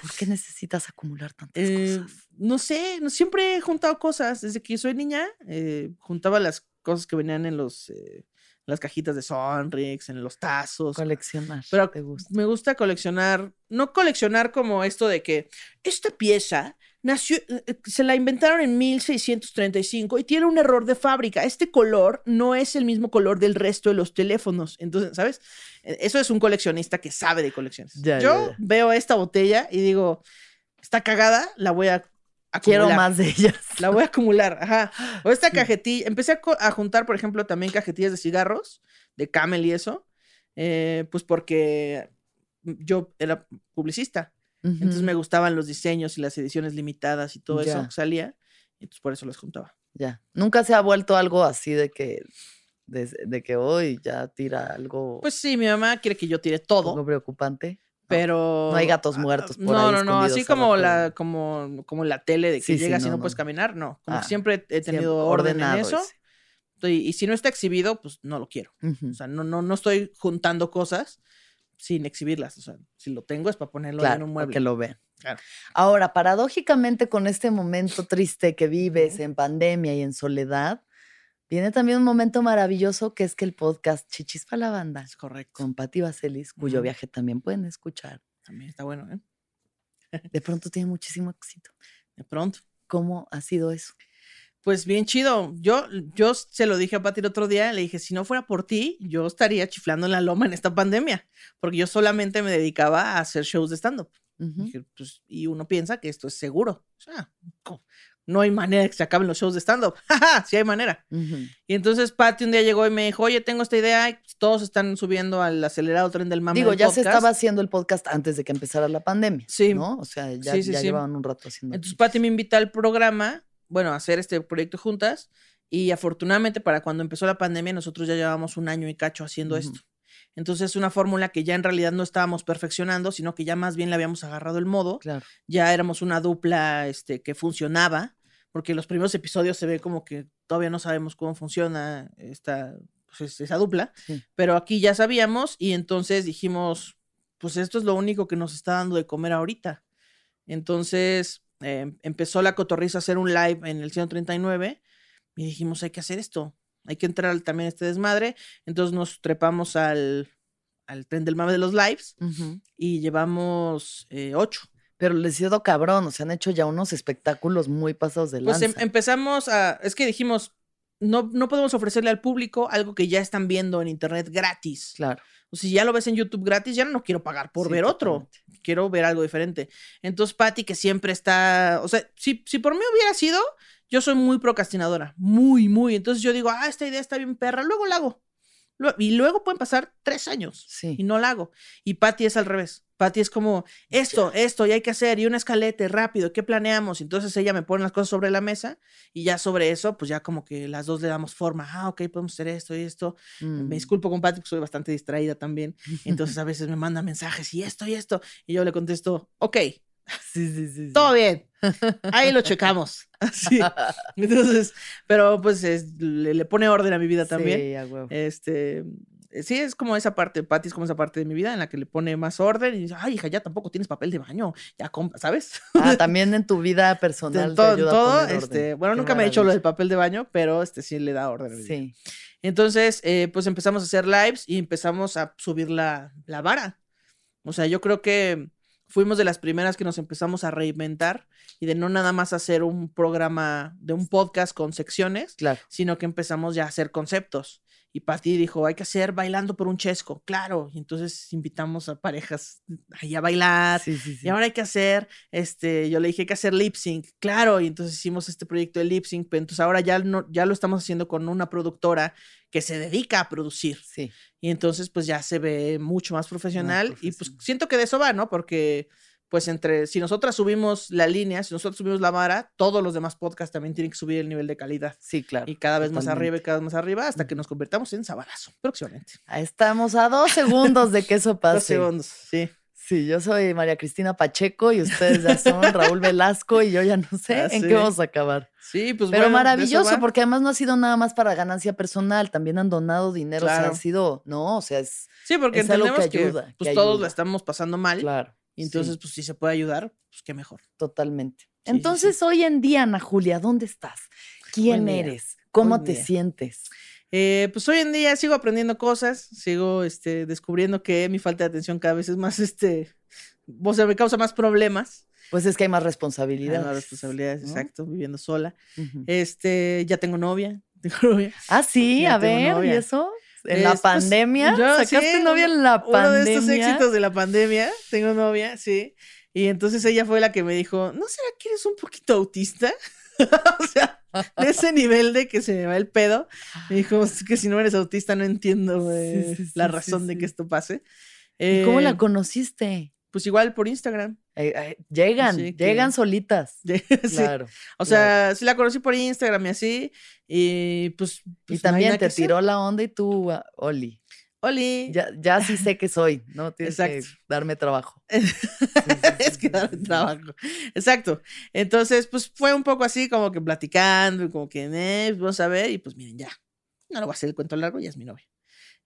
S3: ¿Por qué necesitas acumular tantas
S2: Eh,
S3: cosas?
S2: no sé, no, siempre he juntado cosas. Desde que soy niña, eh, juntaba las cosas que venían en los eh, las cajitas de Sonrix, en los tazos.
S3: Coleccionar.
S2: Pero
S3: te gusta.
S2: me gusta coleccionar, no coleccionar como esto de que esta pieza nació, eh, eh, se la inventaron en 1635 y tiene un error de fábrica. Este color no es el mismo color del resto de los teléfonos. Entonces, ¿sabes? Eh, Eso es un coleccionista que sabe de colecciones.
S3: Ya, ya,
S2: Yo
S3: ya.
S2: veo esta botella y digo, está cagada, la voy a
S3: Quiero más de ellas.
S2: La voy a acumular, ajá. O esta cajetilla. Empecé a, juntar, por ejemplo, también cajetillas de cigarros, de Camel y eso. eh, pues porque yo era publicista. Entonces me gustaban los diseños y las ediciones limitadas y todo eso
S3: Ya.
S2: que salía. Entonces por eso las juntaba.
S3: Ya. Nunca se ha vuelto algo así de que, de, de que hoy ya tira algo
S2: Pues sí, mi mamá quiere que yo tire todo,
S3: poco preocupante.
S2: Pero.
S3: no hay gatos muertos por
S2: No,
S3: ahí
S2: no, no. Así como
S3: abajo
S2: la, como, como la tele de que
S3: Sí, sí,
S2: llegas y
S3: no,
S2: no,
S3: no,
S2: puedes caminar. No. Como
S3: Ah,
S2: siempre he tenido orden en eso. Y, y si no está exhibido, pues no lo quiero. O sea, no, no, no estoy juntando cosas sin exhibirlas. O sea, si lo tengo es para ponerlo en un
S3: para
S2: mueble.
S3: que lo vean.
S2: Claro.
S3: Ahora, paradójicamente, con este momento triste que vives en pandemia y en soledad, viene también un momento maravilloso que es que el podcast Chichis para la banda
S2: Es correcto.
S3: con Patti Vaselis, cuyo viaje también pueden escuchar,
S2: También está bueno, ¿eh?
S3: de pronto tiene muchísimo éxito.
S2: De pronto.
S3: ¿Cómo ha sido eso?
S2: Pues bien chido. Yo, yo se lo dije a Pati el otro día, le dije, si no fuera por ti, yo estaría chiflando en la loma en esta pandemia, porque yo solamente me dedicaba a hacer shows de stand-up.
S3: Ujú.
S2: Dije, pues, y uno piensa que esto es seguro. O sea, ¿cómo? No hay manera de que se acaben los shows de stand-up. ¡Ja, sí hay manera. Y entonces Pati un día llegó y me dijo, oye, tengo esta idea, y todos están subiendo al acelerado tren del mame
S3: Digo,
S2: del
S3: ya se
S2: podcast".
S3: estaba haciendo el podcast antes de que empezara la pandemia.
S2: Sí.
S3: ¿No? O sea, ya,
S2: Sí, sí,
S3: ya
S2: sí.
S3: llevaban un rato haciendo.
S2: Entonces Pati me invita al programa, bueno, a hacer este proyecto juntas. Y afortunadamente para cuando empezó la pandemia nosotros ya llevábamos un año y cacho haciendo esto. Entonces es una fórmula que ya en realidad no estábamos perfeccionando, sino que ya más bien le habíamos agarrado el modo.
S3: Claro.
S2: Ya éramos una dupla este, que funcionaba, porque los primeros episodios se ve como que todavía no sabemos cómo funciona esta, pues, es- esa dupla.
S3: Sí.
S2: Pero aquí ya sabíamos y entonces dijimos, pues esto es lo único que nos está dando de comer ahorita. Entonces, eh, empezó la cotorriza a hacer un live en el 139 y dijimos, hay que hacer esto, hay que entrar también a este desmadre. Entonces nos trepamos al, al tren del mame de los lives
S3: Ujú.
S2: y llevamos eh, ocho.
S3: Pero les ido cabrón, o sea, han hecho ya unos espectáculos muy pasados de
S2: Pues
S3: lanza.
S2: em- empezamos a, es que dijimos, no, no podemos ofrecerle al público algo que ya están viendo en internet gratis.
S3: Claro.
S2: O si ya lo ves en YouTube gratis, ya no quiero pagar por
S3: Sí,
S2: ver otro. Quiero ver algo diferente. Entonces, Patty, que siempre está. O sea, si, si por mí hubiera sido, yo soy muy procrastinadora. Muy, muy. Entonces yo digo, ah, esta idea está bien perra, luego la hago. Y luego pueden pasar tres años
S3: Sí.
S2: y no la hago. Y Patty es al revés. Patty es como, esto, esto, y hay que hacer, y un escalete rápido, ¿qué planeamos? Entonces ella me pone las cosas sobre la mesa y ya sobre eso, pues ya como que las dos le damos forma. Ah, ok, podemos hacer esto y esto.
S3: Mm.
S2: Me disculpo con Patty porque soy bastante distraída también. Entonces a veces me manda mensajes y esto y esto. Y yo le contesto, ok,
S3: Sí, sí, sí. sí.
S2: todo bien. Ahí lo checamos. Así. Entonces, pero pues es- le, le pone orden a mi vida también.
S3: Sí, a huevo.
S2: Este, sí, es como esa parte, Patty es como esa parte de mi vida en la que le pone más orden y dice, ay, hija, ya tampoco tienes papel de baño, ya compra, ¿sabes?
S3: Ah, también en tu vida personal. te
S2: todo,
S3: ayuda a
S2: todo,
S3: poner orden.
S2: este, bueno,
S3: Qué
S2: nunca me ha dicho lo del papel de baño, pero este sí le da orden a mi vida.
S3: Sí.
S2: Entonces, eh, pues empezamos a hacer lives y empezamos a subir la, la vara. O sea, yo creo que fuimos de las primeras que nos empezamos a reinventar y de no nada más hacer un programa de un podcast con secciones,
S3: Claro.
S2: sino que empezamos ya a hacer conceptos. Y Pati dijo, hay que hacer bailando por un chesco, claro. Y entonces invitamos a parejas ahí a bailar.
S3: Sí, sí, sí.
S2: Y ahora hay que hacer, este, yo le dije hay que hacer lip sync, claro, y entonces hicimos este proyecto de lip sync, pero entonces ahora ya, no, ya lo estamos haciendo con una productora que se dedica a producir.
S3: Sí.
S2: Y entonces pues ya se ve mucho más profesional, y pues
S3: profesional.
S2: siento que de eso va, ¿no? Porque pues entre, si nosotras subimos la línea, si nosotros subimos la vara, todos los demás podcasts también tienen que subir el nivel de calidad.
S3: Sí, claro.
S2: Y cada vez más
S3: totalmente.
S2: arriba y cada vez más arriba hasta que nos convertamos en sabalazo próximamente.
S3: Estamos a dos segundos de que eso
S2: Dos
S3: pase.
S2: segundos, sí.
S3: Sí, yo soy María Cristina Pacheco y ustedes ya son Raúl Velasco y yo ya no sé
S2: Ah,
S3: en
S2: sí.
S3: qué vamos a acabar.
S2: Sí, pues
S3: Pero
S2: bueno,
S3: maravilloso, porque además no ha sido nada más para ganancia personal, también han donado dinero, o sea,
S2: Claro.
S3: ha sido, no, o sea, es
S2: Sí, porque
S3: es algo que
S2: entendemos que,
S3: ayuda,
S2: pues
S3: que
S2: todos
S3: ayuda.
S2: la estamos pasando mal.
S3: claro.
S2: Y entonces,
S3: sí,
S2: pues si se puede ayudar, pues qué mejor.
S3: totalmente.
S2: sí, sí.
S3: Entonces, hoy en día, Ana Julia, ¿dónde estás? ¿Quién
S2: Buen día,
S3: eres? ¿Cómo
S2: buen
S3: te
S2: día.
S3: sientes?
S2: Eh, pues hoy en día sigo aprendiendo cosas, sigo este, descubriendo que mi falta de atención cada vez es más, este, o sea, me causa más problemas.
S3: Pues es que hay más
S2: Hay
S3: responsabilidades.
S2: más responsabilidades,
S3: ¿no?
S2: exacto, viviendo sola. Este, ya tengo novia, tengo novia.
S3: Ah, sí,
S2: ya
S3: a ver, ¿y
S2: novia.
S3: eso? ¿En la pandemia?
S2: yo,
S3: ¿Sacaste
S2: sí,
S3: novia en la
S2: Uno
S3: pandemia?
S2: de estos éxitos de la pandemia, tengo novia, sí. Y entonces ella fue la que me dijo, ¿no será que eres un poquito autista? o sea, de ese nivel de que se me va el pedo. Me dijo, es que si no eres autista no entiendo eh,
S3: sí,
S2: la
S3: sí,
S2: razón de que esto pase.
S3: ¿Y cómo
S2: Eh,
S3: la conociste?
S2: Pues igual por Instagram.
S3: Eh, eh, llegan,
S2: que-
S3: llegan solitas.
S2: Sí.
S3: Claro.
S2: O sea, sí la conocí por Instagram y así. Y pues.
S3: y
S2: pues, hay
S3: también te
S2: que
S3: tiró la onda y tú, ah, Oli.
S2: Oli.
S3: Ya, ya sí sé que soy, ¿no? Tienes que
S2: Exacto.
S3: darme trabajo.
S2: es que dar trabajo. Exacto. Entonces, pues fue un poco así, como que platicando, y como que, eh, pues, vamos a ver, y pues miren, ya. No le voy a hacer el cuento largo, ya es mi novia.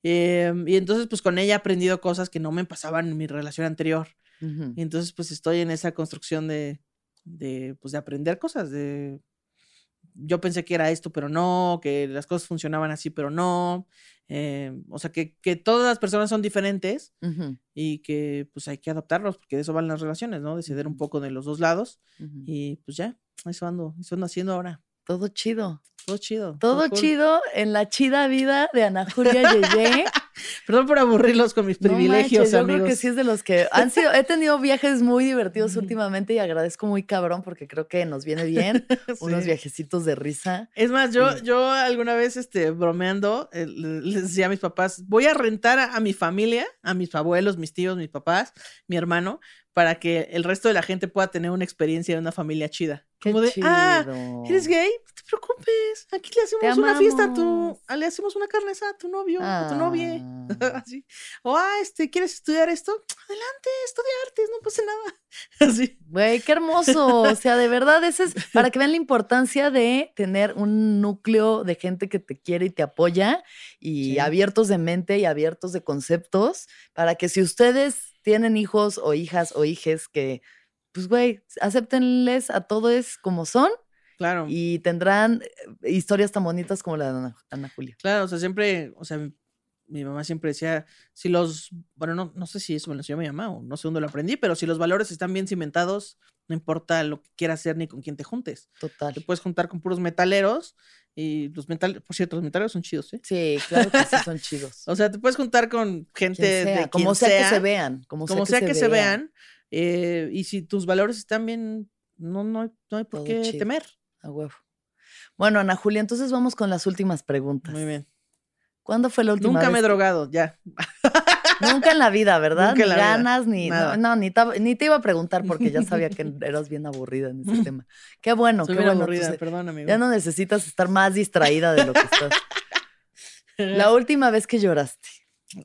S2: Em, y entonces, pues con ella he aprendido cosas que no me pasaban en mi relación anterior. Y entonces, pues estoy en esa construcción de, de, pues, de aprender cosas, de... Yo pensé que era esto, pero no, que las cosas funcionaban así, pero no. Em, o sea, que, que todas las personas son diferentes y que pues hay que adaptarlos, porque de eso van las relaciones, ¿no? De ceder un poco de los dos lados y pues ya, eso ando, eso ando haciendo ahora.
S3: Todo chido.
S2: Todo chido.
S3: Todo chido en la chida vida de Ana Julia Yeye.
S2: Perdón por aburrirlos con mis
S3: No
S2: privilegios,
S3: manches, yo
S2: amigos.
S3: creo que sí es de los que han sido. He tenido viajes muy divertidos últimamente y agradezco muy cabrón porque creo que nos viene bien unos viajecitos de risa.
S2: Es más, yo,
S3: Sí.
S2: yo alguna vez, este, bromeando, eh, le- les decía a mis papás, voy a rentar a, a mi familia, a mis abuelos, mis tíos, mis papás, mi hermano, para que el resto de la gente pueda tener una experiencia de una familia chida.
S3: Qué
S2: Como de, ah. ¿eres gay? No te preocupes, aquí le hacemos una fiesta a tu, le hacemos una carne a tu novio, a tu novia.
S3: Ah.
S2: Así. O, ah, este, ¿quieres estudiar esto? Adelante, estudia artes, no pasa nada. Así.
S3: Güey, qué hermoso. O sea, de verdad, ese es para que vean la importancia de tener un núcleo de gente que te quiere y te apoya y
S2: Sí.
S3: abiertos de mente y abiertos de conceptos para que si ustedes tienen hijos o hijas o hijes que pues, güey, acéptenles a todos como son
S2: Claro.
S3: y tendrán eh, historias tan bonitas como la de Ana, Ana Julia.
S2: Claro, o sea, siempre, o sea, mi, mi mamá siempre decía, si los, bueno, no, no sé si eso me lo enseñó mi mamá o no sé dónde lo aprendí, pero si los valores están bien cimentados, no importa lo que quieras hacer ni con quién te juntes.
S3: Total.
S2: Te puedes juntar con puros metaleros y los metaleros, por cierto, los metaleros son chidos, ¿eh?
S3: Sí, claro que sí son chidos.
S2: O sea, te puedes juntar con gente
S3: Quien sea,
S2: de
S3: como
S2: quien
S3: sea,
S2: sea,
S3: que se vean. Como,
S2: como sea que se vean, eh, y si tus valores están bien, no, no, hay, no hay por
S3: Todo
S2: qué
S3: chido.
S2: temer.
S3: A huevo. Bueno, Ana Julia, entonces vamos con las últimas preguntas.
S2: Muy bien.
S3: ¿Cuándo fue la última
S2: Nunca me he drogado, ya.
S3: Nunca en la vida, ¿verdad?
S2: Nunca
S3: ni
S2: vida,
S3: ganas, ni.
S2: Nada.
S3: no, ni, te, ni te iba a preguntar porque ya sabía que eras bien aburrida en ese tema. Qué bueno,
S2: Soy
S3: qué
S2: bien
S3: bueno.
S2: aburrida, perdón, amigo.
S3: ya no necesitas estar más distraída de lo que estás. La última vez que lloraste.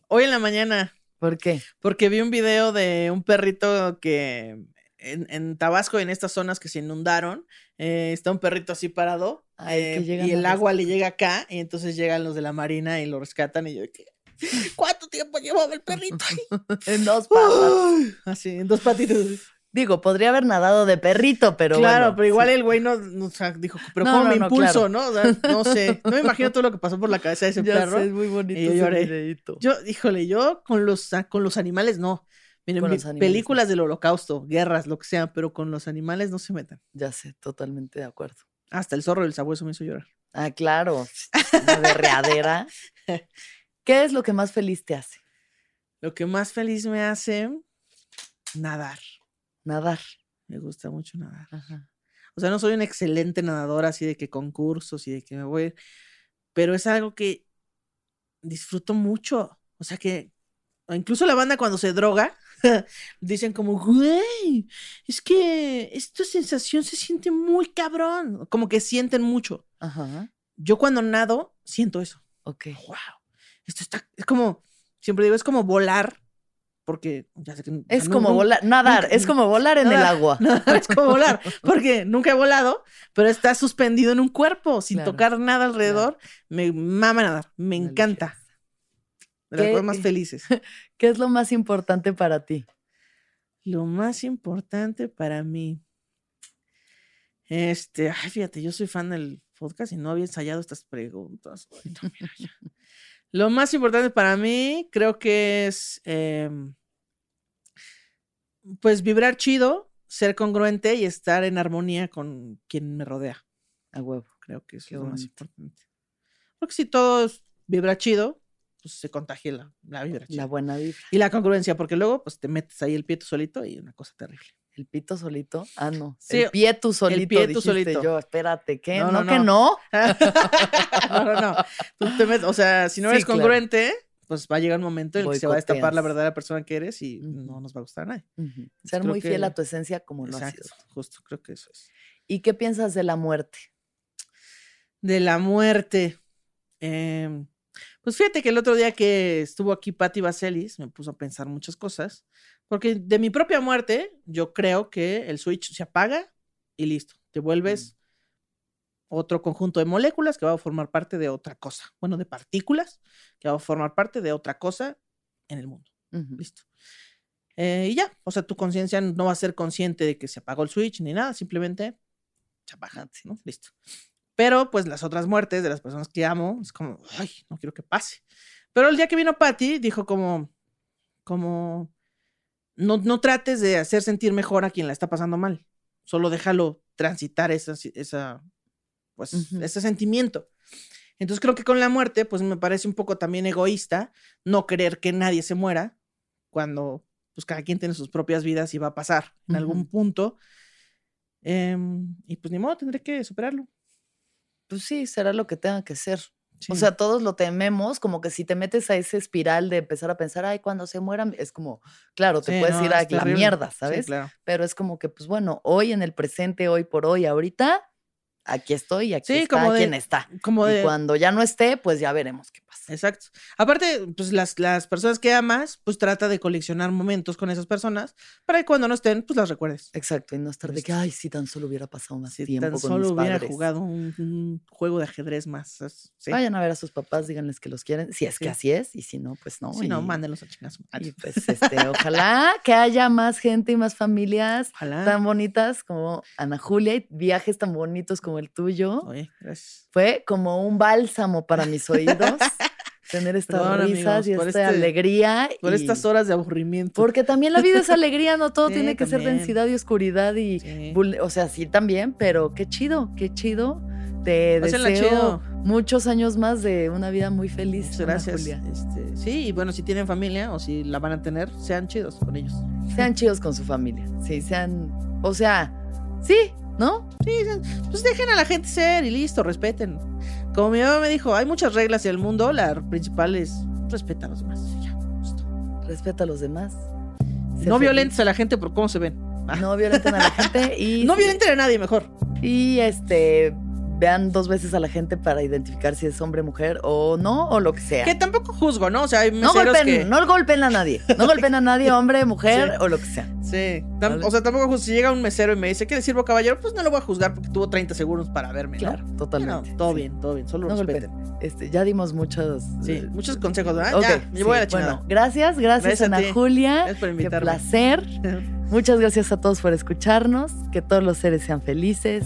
S2: Hoy en la mañana,
S3: ¿Por qué?
S2: porque vi un video de un perrito que en, en Tabasco, en estas zonas que se inundaron, eh, está un perrito así parado
S3: Ay,
S2: eh, y el agua le llega acá y entonces llegan los de la marina y lo rescatan y yo, ¿qué? ¿cuánto tiempo llevaba el perrito ahí?
S3: En dos patas.
S2: Así, en dos patitos.
S3: Digo, podría haber nadado de perrito, pero
S2: claro,
S3: bueno,
S2: pero igual
S3: sí.
S2: el güey no, no, o sea, dijo, pero
S3: No,
S2: ¿cómo
S3: no,
S2: me impulso,
S3: claro.
S2: no? O sea, no sé, no me imagino todo lo que pasó por la cabeza de ese
S3: Ya
S2: perro.
S3: sé, es muy bonito
S2: y yo lloré. Yo, híjole, yo con los, con los animales no. Miren,
S3: animales no.
S2: películas del holocausto, guerras, lo que sea, pero con los animales no se metan.
S3: Ya sé, totalmente de acuerdo.
S2: Hasta el zorro del sabueso me hizo llorar.
S3: Ah, claro. Una berreadera. ¿Qué es lo que más feliz te hace?
S2: Lo que más feliz me hace, nadar.
S3: Nadar.
S2: Me gusta mucho nadar.
S3: Ajá.
S2: O sea, no soy un excelente nadador así de que concursos y de que me voy, pero es algo que disfruto mucho. O sea que incluso la banda cuando se droga dicen como, güey, es que esta sensación se siente muy cabrón. Como que sienten mucho.
S3: Ajá.
S2: Yo cuando nado siento eso.
S3: Ok.
S2: Wow. Esto está, es como, siempre digo, es como volar, porque ya sé que...
S3: Es como
S2: no-
S3: volar, nadar,
S2: nunca-
S3: es como volar en el
S2: Nadar.
S3: agua.
S2: no, es como volar, porque nunca he volado, pero está suspendido en un cuerpo sin
S3: Claro,
S2: tocar nada alrededor. Me mama nadar, me encanta. De las
S3: ¿Qué-
S2: cosas más felices.
S3: ¿Qué es lo más importante para ti?
S2: Lo más importante para mí. Este, ay, fíjate, yo soy fan del podcast y no había ensayado estas preguntas. Ay, no, mira, ya. Lo más importante para mí creo que es, em, pues, vibrar chido, ser congruente y estar en armonía con quien me rodea.
S3: A huevo.
S2: Creo que eso
S3: Qué
S2: es lo más importante. Porque si todo vibra chido, pues se contagia la, la vibra chida.
S3: La buena vibra.
S2: Y la congruencia, porque luego pues te metes ahí el pie tú solito y una cosa terrible.
S3: El pito solito. Ah, no.
S2: Sí,
S3: el pie tú solito.
S2: pie tú solito.
S3: Yo, espérate, ¿qué?
S2: No,
S3: No,
S2: no,
S3: que
S2: no.
S3: no.
S2: no, no. Tú te metes- o sea, si no
S3: Sí,
S2: eres
S3: claro.
S2: congruente, pues va a llegar un momento en el que se va a destapar la verdadera persona que eres y no nos va a gustar a nadie.
S3: Ser muy fiel
S2: que-
S3: a tu esencia como lo has
S2: Exacto,
S3: sido.
S2: justo, creo que eso es.
S3: ¿Y qué piensas de la muerte?
S2: De la muerte. em, pues fíjate que el otro día que estuvo aquí Patti Vaselis, me puso a pensar muchas cosas. Porque de mi propia muerte, yo creo que el switch se apaga y listo. Te vuelves otro conjunto de moléculas que va a formar parte de otra cosa. Bueno, de partículas que va a formar parte de otra cosa en el mundo. Listo. Eh, y ya, o sea, tu conciencia no va a ser consciente de que se apagó el switch ni nada, simplemente se apaga, ¿no? Listo. Pero, pues, las otras muertes de las personas que amo, es como, ay, no quiero que pase. Pero el día que vino Patty, dijo como, como, no, no trates de hacer sentir mejor a quien la está pasando mal. Solo déjalo transitar esa, esa, pues, ese sentimiento. Entonces creo que con la muerte, pues me parece un poco también egoísta no querer que nadie se muera cuando pues cada quien tiene sus propias vidas y va a pasar en algún punto. Em, y pues ni modo, tendré que superarlo.
S3: Pues sí, será lo que tenga que ser. O sea, todos lo tememos, como que si te metes a ese espiral de empezar a pensar, ay, cuando se mueran, es como, claro, te
S2: Sí,
S3: puedes
S2: no,
S3: ir a la
S2: terrible.
S3: mierda,
S2: Sí,
S3: ¿sabes?
S2: claro.
S3: Pero es como que, pues bueno, hoy en el presente, hoy por hoy, ahorita, aquí estoy y aquí
S2: Sí,
S3: está
S2: como de-
S3: quien está.
S2: Como
S3: y cuando ya no esté, pues ya veremos qué pasa.
S2: Exacto. Aparte, pues las, las personas que amas, pues trata de coleccionar momentos con esas personas para que cuando no estén, pues las recuerdes.
S3: Exacto, y no estar de que, ay, si tan solo hubiera pasado más
S2: Si
S3: tiempo
S2: tan
S3: con
S2: solo
S3: mis
S2: hubiera
S3: padres".
S2: jugado un, un juego de ajedrez más. Sí.
S3: Vayan a ver a sus papás, díganles que los quieren, si es que
S2: Sí.
S3: así es, y si no, pues no.
S2: Si no,
S3: y-
S2: mándenlos a madre.
S3: Y pues, este, ojalá que haya más gente y más familias
S2: Ojalá.
S3: tan bonitas como Ana Julia y viajes tan bonitos como el tuyo.
S2: Oye.
S3: Fue como un bálsamo para mis oídos tener estas
S2: Perdón,
S3: risas y
S2: amigos,
S3: esta
S2: este-
S3: alegría.
S2: Por
S3: y-
S2: estas horas de aburrimiento.
S3: Porque también la vida es alegría, no todo
S2: Sí,
S3: tiene que ser densidad y oscuridad y
S2: Sí.
S3: o sea, sí también, pero qué chido, qué chido. Te
S2: Pásenla
S3: deseo
S2: chido.
S3: muchos años más de una vida muy feliz.
S2: Muchas gracias.
S3: Julia.
S2: Este, sí, y bueno, si tienen familia o si la van a tener, sean chidos con ellos.
S3: Sean chidos con su familia. Sí, sean, o sea, sí, ¿no?
S2: Sí, pues dejen a la gente ser y listo, respeten. Como mi mamá me dijo, hay muchas reglas en el mundo, la principal es respeta a los demás. ya, justo.
S3: Respeta a los demás.
S2: No
S3: feliz.
S2: violentes a la gente por cómo se ven.
S3: No violenten a la gente y
S2: no violenten a nadie, mejor.
S3: y este vean dos veces a la gente para identificar si es hombre, mujer o no o lo que sea.
S2: Que tampoco juzgo, ¿no? O sea, hay
S3: no
S2: que...
S3: no golpeen a nadie. No golpeen a nadie, hombre, mujer
S2: Sí.
S3: o lo que sea.
S2: Sí, tam-
S3: ¿Vale?
S2: o sea, tampoco juzgo. Si llega un mesero y me dice, ¿qué le sirvo, caballero? Pues no lo voy a juzgar porque tuvo 30 segundos para verme.
S3: Claro,
S2: No,
S3: totalmente.
S2: todo
S3: sí.
S2: bien, todo bien. Solo
S3: No
S2: respeten.
S3: Este, ya dimos muchos
S2: Sí,
S3: eh,
S2: muchos consejos, ¿verdad? ya, me voy a la chingada.
S3: Bueno, gracias, gracias,
S2: Gracias a
S3: Ana
S2: ti.
S3: Julia.
S2: Gracias por
S3: Qué
S2: invitarme.
S3: placer. Muchas gracias a todos por escucharnos. Que todos los seres sean felices.